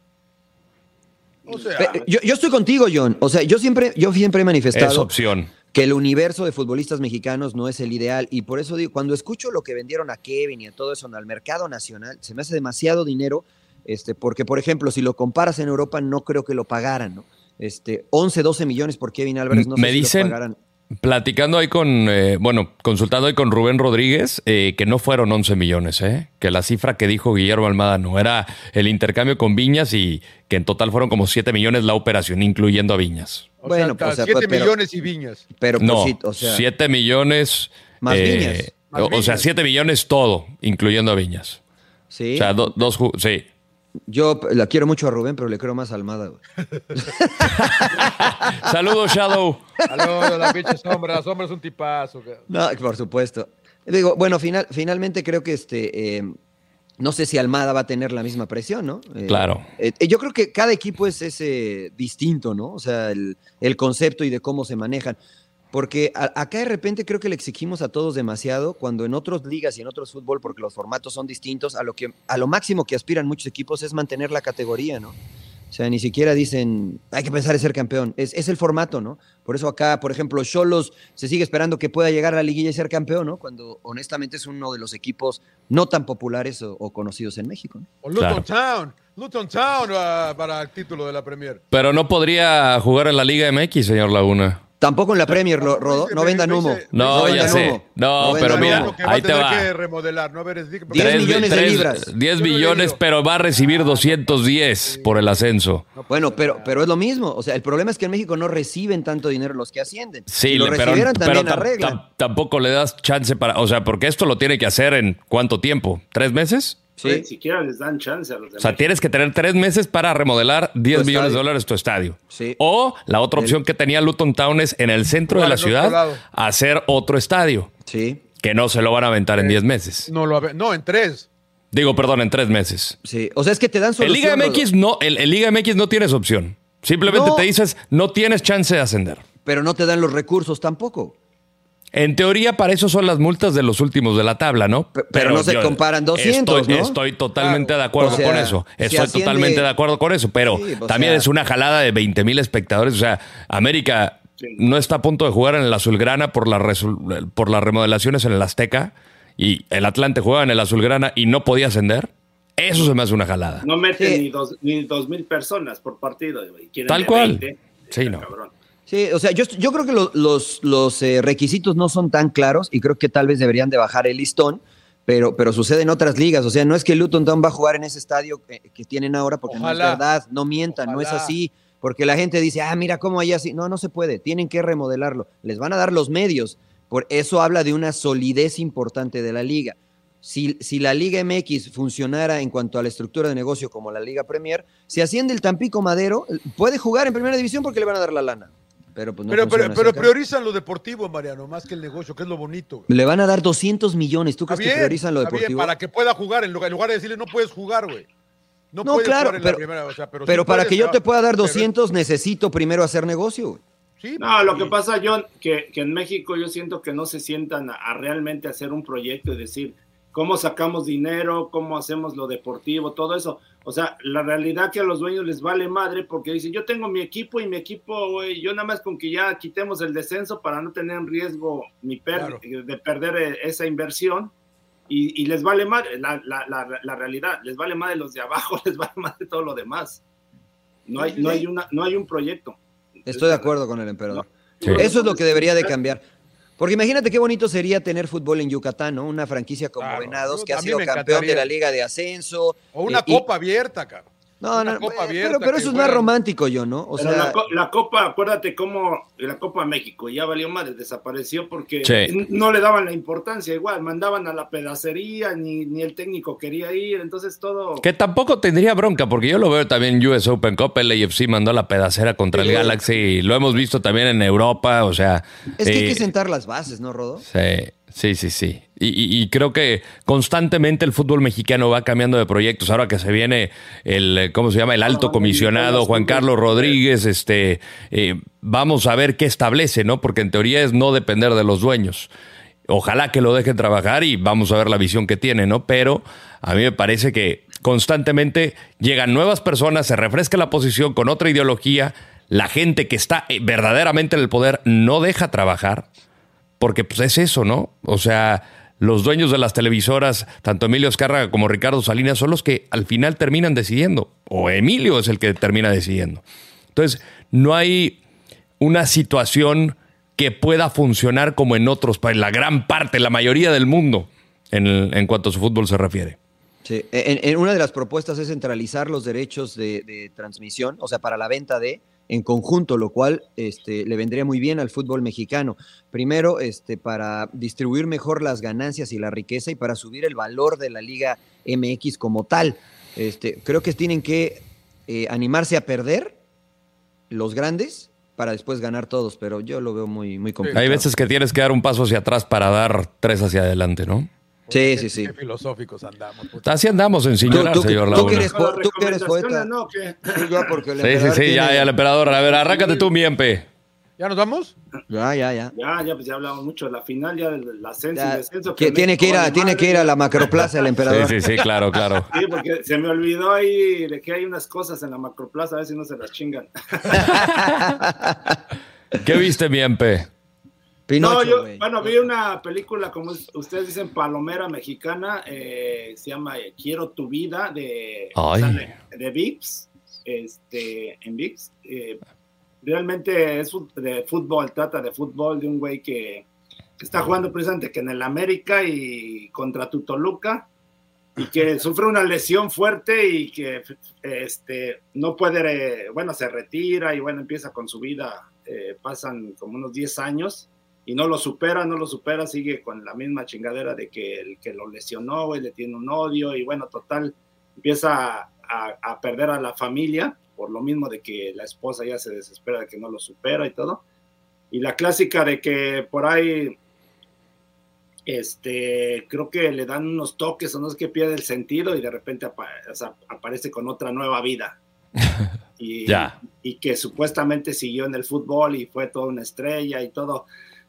O sea, Pe- Yo, yo estoy contigo, John. O sea, yo siempre, yo siempre he Es manifestado opción. que el universo de futbolistas mexicanos no es el ideal. Y por eso digo, cuando escucho lo que vendieron a Kevin y a todo eso al mercado nacional, se me hace demasiado dinero. Este, porque, por ejemplo, si lo comparas en Europa, no creo que lo pagaran, ¿no? Este, 11, 12 millones por Kevin Álvarez, no sé Me si lo dicen- pagaran. Platicando ahí con, eh, bueno, consultando ahí con Rubén Rodríguez, eh, que no fueron 11 millones, ¿eh? que la cifra que dijo Guillermo Almada no era el intercambio con Viñas y que en total fueron como 7 millones la operación, incluyendo a Viñas. o bueno, sea, pues, o sea, 7 pues, pero- millones y viñas. Pero, pues, No, sí, o sea, 7 millones. Más Viñas. Más o, o sea, Viñas. 7 millones todo, incluyendo a Viñas. sí. O sea, do- dos, sí. Yo la quiero mucho a Rubén, pero le creo más a Almada. güey. Saludos, Shadow. Aló, la pinche sombra, la sombra es un tipazo. No, por supuesto. Digo, bueno, final, finalmente creo que este. eh, no sé si Almada va a tener la misma presión, ¿no? Eh, Claro. eh, yo creo que cada equipo es ese distinto, ¿no? O sea, el, el concepto y de cómo se manejan. Porque a- acá de repente creo que le exigimos a todos demasiado, cuando en otras ligas y en otros fútbol, porque los formatos son distintos, a lo, que, a lo máximo que aspiran muchos equipos es mantener la categoría, ¿no? O sea, ni siquiera dicen, hay que pensar en ser campeón. Es, es el formato, ¿no? Por eso acá, por ejemplo, Cholos se sigue esperando que pueda llegar a la liguilla y ser campeón, ¿no? Cuando honestamente es uno de los equipos no tan populares o, o conocidos en México. ¿no? O Luton Claro. Town. Luton Town ah, para el título de la Premier. Pero no podría jugar en la Liga MX, señor Laguna. Tampoco en la Premier, lo- Tampoco Rodo. dice- No vendan humo. No, dice- ya vendan sé. humo. No, pero mira, ahí te va. que remodelar, ¿no? A ver, es- 10 Tres- millones de libras. 10 Yo lo he millones, pero va a recibir 210 por el ascenso. Bueno, pero, pero es lo mismo. O sea, el problema es que en México no reciben tanto dinero los que ascienden. Sí, si lo pero, recibieran pero también tampoco le das chance para. O sea, porque esto lo tiene que hacer en cuánto tiempo? ¿Tres meses? Sí. Ni siquiera les dan chance a los O demás. sea, tienes que tener tres meses para remodelar 10 Tu millones de dólares tu estadio. Sí. O la otra opción que tenía Luton Town es en el centro de la ciudad lado. hacer otro estadio. Sí, Que no se lo van a aventar en 10 meses. No, lo, no, en tres. Digo, perdón, en tres meses. sí. O sea, es que te dan El solución. Liga Rodo. MX no, el, el Liga MX no tienes opción. Simplemente No. te dices, no tienes chance de ascender. Pero no te dan los recursos tampoco. En teoría, para eso son las multas de los últimos de la tabla, ¿no? Pe- pero no se comparan 200, estoy, ¿no? Estoy totalmente Claro. de acuerdo O sea, con eso. si Estoy asciende- totalmente de acuerdo con eso. Pero Sí, o también sea- es una jalada de 20 mil espectadores. O sea, América Sí. no está a punto de jugar en el Azulgrana por, la resul- por las remodelaciones en el Azteca. Y el Atlante jugaba en el Azulgrana y no podía ascender. Eso se me hace una jalada. No meten Sí. ni, dos, ni dos mil personas por partido. Tal de cual. 20. Sí, no. cabrón. Sí, o sea, yo, yo creo que lo- los, los eh, requisitos no son tan claros y creo que tal vez deberían de bajar el listón, pero, pero sucede en otras ligas. O sea, no es que Luton Town va a jugar en ese estadio eh, que tienen ahora porque no es verdad, no mientan, no es así. Porque la gente dice, ah, mira cómo hay así. No, no se puede, tienen que remodelarlo. Les van a dar los medios. Por eso habla de una solidez importante de la liga. Si, si la Liga MX funcionara en cuanto a la estructura de negocio como la Liga Premier, si asciende el Tampico Madero, puede jugar en primera división porque le van a dar la lana. Pero pues no pero, pero, pero acá. priorizan lo deportivo, Mariano, más que el negocio, que es lo bonito. güey. Le van a dar 200 millones. ¿Tú crees que priorizan lo bien, deportivo? para que pueda jugar, en lugar, en lugar de decirle no puedes jugar, güey. No, No, puedes claro, jugar en pero- la primera, o sea, pero, Pero sí para puedes, que yo ah, te pueda dar pero- 200, necesito primero hacer negocio. güey. Sí, No, lo que pasa, John, que, que en México yo siento que no se sientan a, a realmente hacer un proyecto y decir cómo sacamos dinero, cómo hacemos lo deportivo, todo eso. O sea, la realidad que a los dueños les vale madre porque dicen, yo tengo mi equipo y mi equipo, güey, yo nada más con que ya quitemos el descenso para no tener en riesgo ni per- Claro. de perder eh, esa inversión. Y, y les vale madre, la, la, la, la realidad, les vale madre los de abajo, les vale madre todo lo demás. No hay, no hay, una, no hay un proyecto. Estoy de acuerdo con el emperador. Sí. Eso es lo que debería de cambiar. Porque imagínate qué bonito sería tener fútbol en Yucatán, ¿no? Una franquicia como Claro, Venados, que ha sido campeón de la Liga de Ascenso. O una eh, y- copa abierta, cabrón. No, una no, copa eh, abierta pero, pero eso es más romántico yo, ¿no? O Pero sea, la, co- la Copa, acuérdate cómo la Copa México ya valió madre, desapareció porque Sí. no le daban la importancia igual, mandaban a la pedacería, ni, ni el técnico quería ir, entonces todo... Que tampoco tendría bronca, porque yo lo veo también US Open Cup, el AFC mandó la pedacera contra el. Galaxy, lo hemos visto también en Europa, o sea... es que hay eh, que sentar las bases, ¿no, Rodo? Sí, Sí, sí, sí. Y, y- y creo que constantemente el fútbol mexicano va cambiando de proyectos. Ahora que se viene el, eh, ¿cómo se llama? El alto comisionado Juan Carlos Rodríguez, este, eh, vamos a ver qué establece, ¿no? Porque en teoría es no depender de los dueños. Ojalá que lo dejen trabajar y vamos a ver la visión que tiene, ¿no? Pero a mí me parece que constantemente llegan nuevas personas, se refresca la posición con otra ideología, la gente que está eh, verdaderamente en el poder no deja trabajar, porque pues es eso, ¿no? O sea, los dueños de las televisoras, tanto Emilio Escárraga como Ricardo Salinas, son los que al final terminan decidiendo, o Emilio es el que termina decidiendo. Entonces, no hay una situación que pueda funcionar como en otros países, la gran parte, la mayoría del mundo, en, el- en cuanto a su fútbol se refiere. Sí, en, en una de las propuestas es centralizar los derechos de, de transmisión, o sea, para la venta de en conjunto, lo cual este, le vendría muy bien al fútbol mexicano. Primero, este, para distribuir mejor las ganancias y la riqueza y para subir el valor de la Liga MX como tal. Este, creo que tienen que eh, animarse a perder los grandes para después ganar todos, pero yo lo veo muy, muy complicado. Hay veces que tienes que dar un paso hacia atrás para dar tres hacia adelante, ¿no? Sí, sí, sí. Qué filosóficos andamos. Así andamos en Tú- tú- señor tú Laguna. que eres Con las po- tú que eres poeta. recomendaciones, ¿no? El Sí, sí, sí, ya, tiene- ya el emperador. A ver, arráncate tú, Miempe. ¿Ya nos vamos? Ya, ya, ya. Ya, ya, pues ya hablamos mucho de la final, ya del ascenso Ya, y descenso. que tiene que ir a, tiene que ir a la macroplaza el emperador. Sí, sí, sí, claro, claro. Sí, porque se me olvidó ahí de que hay unas cosas en la macroplaza, a ver si no se las chingan. ¿Qué viste, Miempe? Pinocho, no, yo, bueno, vi una película, como es- ustedes dicen, palomera mexicana, eh, se llama eh, Quiero tu vida, de, sale de VIX, este, en VIX. eh, realmente es de fútbol, trata de fútbol de un güey que, que está jugando precisamente que en el América y contra tu Toluca y que sufre una lesión fuerte y que este, no puede, bueno, se retira y bueno, empieza con su vida, eh, pasan como unos 10 años y no lo supera, no lo supera, sigue con la misma chingadera de que el que lo lesionó, güey, le tiene un odio y bueno, total, empieza a, a- a perder a la familia por lo mismo de que la esposa ya se desespera de que no lo supera y todo. Y la clásica de que por ahí, este, creo que le dan unos toques o no sé qué pierde el sentido y de repente apa- o sea, aparece con otra nueva vida. Y, y que supuestamente siguió en el fútbol y fue toda una estrella y todo.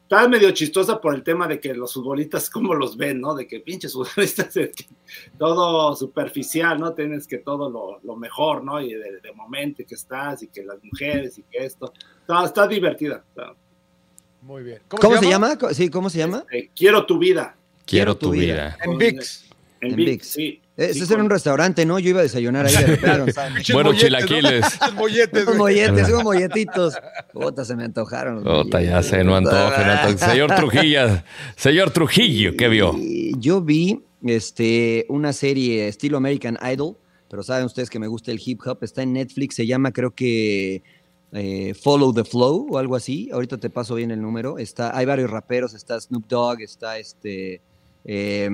Está medio chistosa por el tema de que los futbolistas, como los ven, ¿no? De que pinches futbolistas, es que todo superficial, ¿no? Tienes que todo lo, lo mejor, ¿no? Y de, de momento que estás y que las mujeres y que esto. Está, está divertida. está. Muy bien. ¿Cómo se llama? Sí, ¿cómo se llama? Eh, quiero tu vida. Quiero tu tu vida. vida. En VIX. En, VIX. sí. Ese Sí, es en con- un restaurante, ¿no? Yo iba a desayunar ahí de repente. Molletes, chilaquiles. ¿no? Molletes, Unos molletes, unos molletitos. Puta, se me antojaron. Ota, ya se no antoje. Señor Trujillo, señor Trujillo, ¿qué vio? Eh, Yo vi este, una serie estilo American Idol, pero saben ustedes que me gusta el hip hop. Está en Netflix, se llama creo que eh, Follow the Flow o algo así. Ahorita te paso bien el número. Está, hay varios raperos, está Snoop Dogg, está este eh,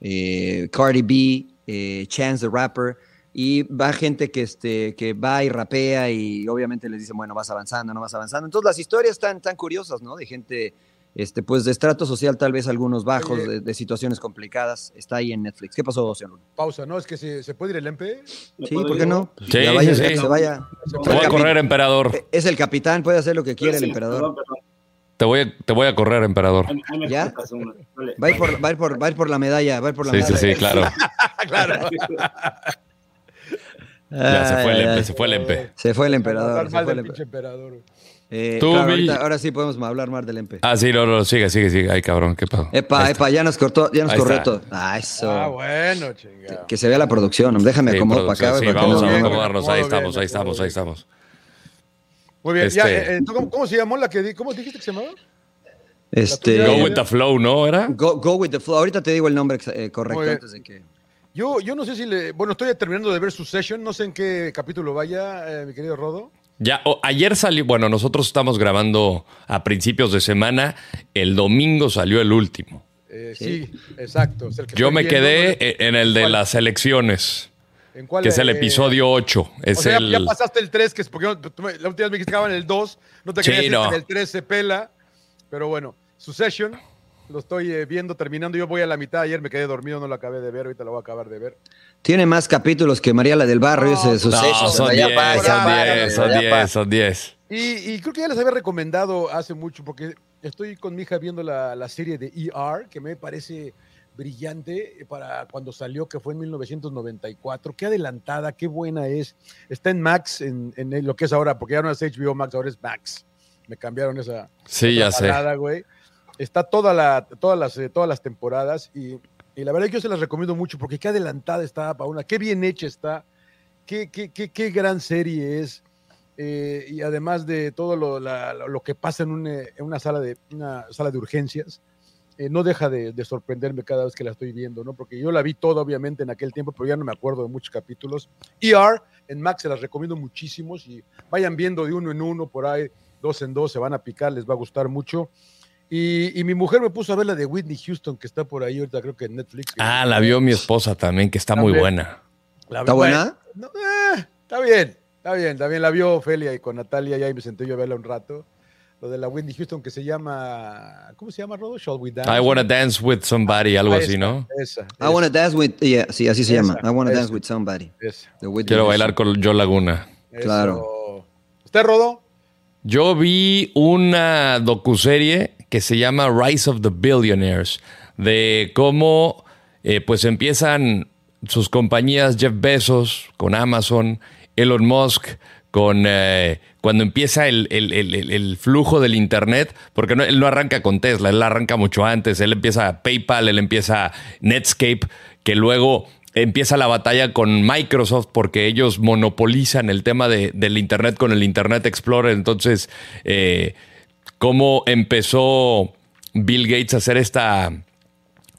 eh, Cardi B, eh, Chance the Rapper. Y va gente que, este, que va y rapea y obviamente les dicen, bueno, vas avanzando, no vas avanzando. Entonces las historias están tan curiosas, ¿no? De gente, este, pues de estrato social, tal vez algunos bajos, de, de situaciones complicadas. Está ahí en Netflix. ¿Qué pasó, señor Luna? Pausa, ¿no? Es que se, se puede ir el MP. ¿me Sí, ¿por qué no? Sí, ya vaya, sí, que sí. se vaya. Te voy a correr, emperador. Es el capitán, puede hacer lo que quiera el Sí, emperador. perdón, perdón. Te voy a, te voy a correr, emperador. ¿Ya? Va a, ir por, va, a ir por, va a ir por la medalla, va a ir por la Sí, sí, medalla. sí, claro. claro. Ya se fue el empe, se fue el empe. Se fue el Hablar emperador. se fue el emperador. Eh, Tú, claro, mi- ahorita- ahora sí podemos hablar más del empe. Ah, sí, no, no, sigue, sigue, sigue. Ay, cabrón, qué pasó. Epa, epa, ya nos cortó, ya nos Ahí corrió está. todo. Ah, eso. Ah, bueno, chingado. Que se vea la producción. Déjame Sí, acomodo para acá. sí, vamos no- a acomodarnos. Ahí bien, estamos, ahí estamos, ahí estamos. Muy bien, ya, Este- eh, eh, ¿cómo, cómo se llamó la que di? ¿Cómo dijiste que se llamaba? Este, Go with the flow, ¿no? ¿Era? go, go with the flow. Ahorita te digo el nombre eh, correcto antes de que. Yo, yo no sé si le. Bueno, estoy terminando de ver Succession, no sé en qué capítulo vaya, eh, mi querido Rodo. Ya, o- ayer salió, bueno, nosotros estamos grabando a principios de semana, el domingo salió el último. Eh, Sí. sí. exacto. es el que Yo me viendo, quedé ¿no? e- en el de ¿Cuál? las elecciones, ¿En cuál, que es el eh, episodio 8. O Es sea, el... ya pasaste el 3, que es porque tú me- la última vez me dijiste que estaba en el 2, no te Sí, querías ir no. en el 3 se pela, pero bueno, Succession, lo estoy eh, viendo, terminando. Yo voy a la mitad. Ayer me quedé dormido, no lo acabé de ver. Ahorita lo voy a acabar de ver. Tiene más capítulos que María la del Barrio, No, ese de sucesos. No, son Ya 10, para, ya son para, 10, son ya para. 10, son 10. Y, y creo que ya les había recomendado hace mucho, porque estoy con mi hija viendo la, la serie de ER, que me parece brillante para cuando salió, que fue en 1994. Qué adelantada, qué buena es. Está en Max, en, en lo que es ahora, porque ya no es HBO Max, ahora es Max. Me cambiaron esa, Sí, ya sé. parada, güey. Está toda la, todas, las, eh, todas las temporadas y, y la verdad que yo se las recomiendo mucho porque qué adelantada está Paula, qué bien hecha está, qué, qué, qué, qué gran serie es. eh, y además de todo lo, lo que pasa en, un, eh, en una, sala de, una sala de urgencias, no deja de, de sorprenderme cada vez que la estoy viendo, ¿no? Porque yo la vi toda, obviamente, en aquel tiempo, pero ya no me acuerdo de muchos capítulos. ER en Max se las recomiendo muchísimos y vayan viendo de uno en uno, por ahí, dos en dos, se van a picar, les va a gustar mucho. Y, y mi mujer me puso a ver la de Whitney Houston, que está por ahí ahorita, creo que en Netflix. Ah, la vio mi esposa también, que está muy buena. La- ¿Está buena? no, eh, está bien, está bien. También la vio Ofelia y con Natalia, y ahí me senté yo a verla un rato. Lo de la Whitney Houston que se llama, ¿cómo se llama, Rodo? Shall We Dance? I wanna dance with somebody, algo Ah, así, ¿no? Esa, I wanna dance with, yeah, sí, así se Esa, llama. I wanna esa. dance with somebody. esa, de Whitney Quiero bailar con Joe Laguna. Claro. ¿Usted, Rodo? Yo vi una docuserie que se llama Rise of the Billionaires, de cómo eh, pues empiezan sus compañías Jeff Bezos con Amazon, Elon Musk con eh, cuando empieza el, el- el- el- flujo del internet, porque él no arranca con Tesla, él arranca mucho antes, él empieza PayPal, él empieza Netscape, que luego empieza la batalla con Microsoft porque ellos monopolizan el tema de- del Internet con el Internet Explorer. Entonces, eh, cómo empezó Bill Gates a hacer esta,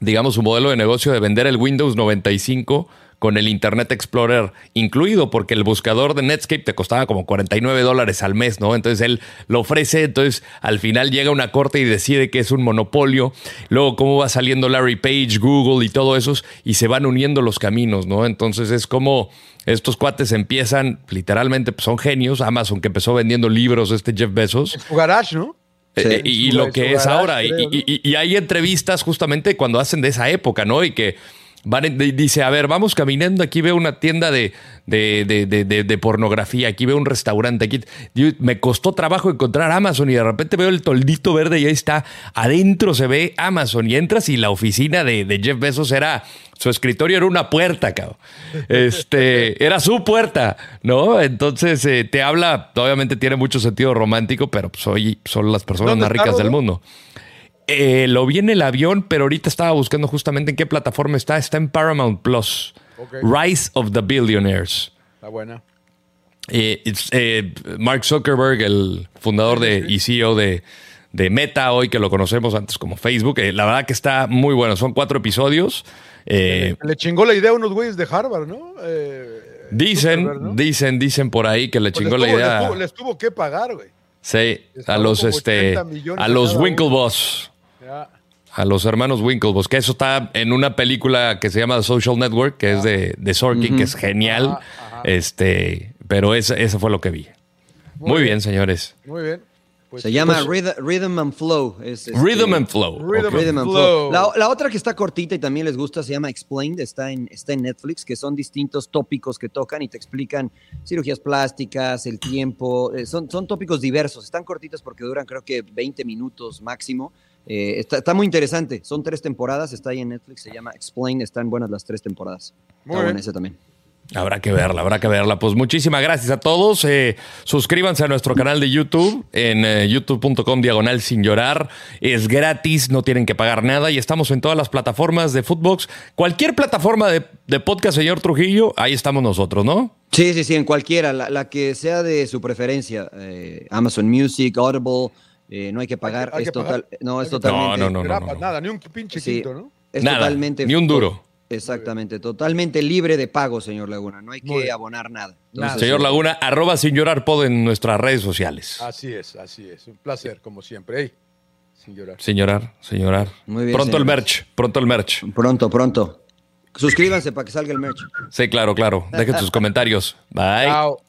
digamos, su modelo de negocio de vender el Windows 95 con el Internet Explorer incluido, porque el buscador de Netscape te costaba como 49 dólares al mes, ¿no? Entonces él lo ofrece, entonces al final llega una corte y decide que es un monopolio. Luego, cómo va saliendo Larry Page, Google y todo eso, y se van uniendo los caminos, ¿no? Entonces es como estos cuates empiezan, literalmente, pues son genios. Amazon, que empezó vendiendo libros, este Jeff Bezos. En su garage, ¿no? Sí. Eh, y, lo que es ahora. Y, creo, ¿no? y- y hay entrevistas justamente cuando hacen de esa época, ¿no? Y que van, en- de- dice, a ver, vamos caminando, aquí veo una tienda de, de, de- de- de- de pornografía, aquí veo un restaurante, aquí Yo- me costó trabajo encontrar Amazon y de repente veo el toldito verde y ahí está, adentro se ve Amazon y entras y la oficina de, de Jeff Bezos era, su escritorio era una puerta, cabrón. Este, era su puerta, ¿no? Entonces eh, te habla, obviamente tiene mucho sentido romántico, pero pues, hoy son las personas ¿Dónde más está, ricas del mundo. Eh, lo vi en el avión, pero ahorita estaba buscando justamente en qué plataforma está. Está en Paramount Plus. Rise of the Billionaires. Está buena. Eh, Mark Zuckerberg, el fundador de, y CEO de, de Meta, hoy que lo conocemos antes como Facebook, la verdad que está muy bueno. Son cuatro episodios. Eh, Le chingó la idea a unos güeyes de Harvard, ¿no? Eh, dicen, dicen, dicen por ahí que le Pues chingó les la tuvo- idea. Les tuvo, les tuvo que pagar, güey. Sí, Les a los este 80 millones a los. Winklevoss. Ya. A los hermanos Winklevoss, que eso está en una película que se llama The Social Network, que es de, de Sorkin, que es genial. Ajá, ajá. Este, pero eso, eso fue lo que vi. Muy, bien, señores. Muy bien. Pues, Se llama pues, Rhythm, Rhythm and Flow. es, este, Rhythm and Flow. Rhythm and Rhythm and Flow. La, la otra que está cortita y también les gusta se llama Explained, está en, está en Netflix, que son distintos tópicos que tocan y te explican cirugías plásticas, el tiempo, eh, son, son tópicos diversos, están cortitas porque duran creo que 20 minutos máximo. Eh, está, está muy interesante, son tres temporadas, está ahí en Netflix, se llama Explained, están buenas las tres temporadas. Muy está buena esa también. Habrá que verla, habrá que verla. Pues muchísimas gracias a todos. Eh, suscríbanse a nuestro canal de YouTube en eh, youtube.com diagonal sin llorar. Es gratis, no tienen que pagar nada y estamos en todas las plataformas de Footbox. Cualquier plataforma de, de podcast, señor Trujillo, ahí estamos nosotros, ¿no? Sí, sí, sí, en cualquiera, la, la que sea de su preferencia, eh, Amazon Music, Audible, eh, no hay que pagar, hay es que total, pagar. no, es totalmente, No, no, Nada, ni un pinche Sí. quinto, ¿no? es Nada, totalmente ni un duro. Exactamente, totalmente libre de pago, señor Laguna. No hay que abonar nada. Nada. Señor Laguna, arroba sin llorar pod en nuestras redes sociales. Así es, así es. Un placer, como siempre. Ey, sin llorar. Sin llorar, sin llorar. Muy bien, Pronto el merch, pronto el merch. Pronto, pronto. Suscríbanse para que salga el merch. Sí, claro, claro. Dejen sus comentarios. Bye. Chao.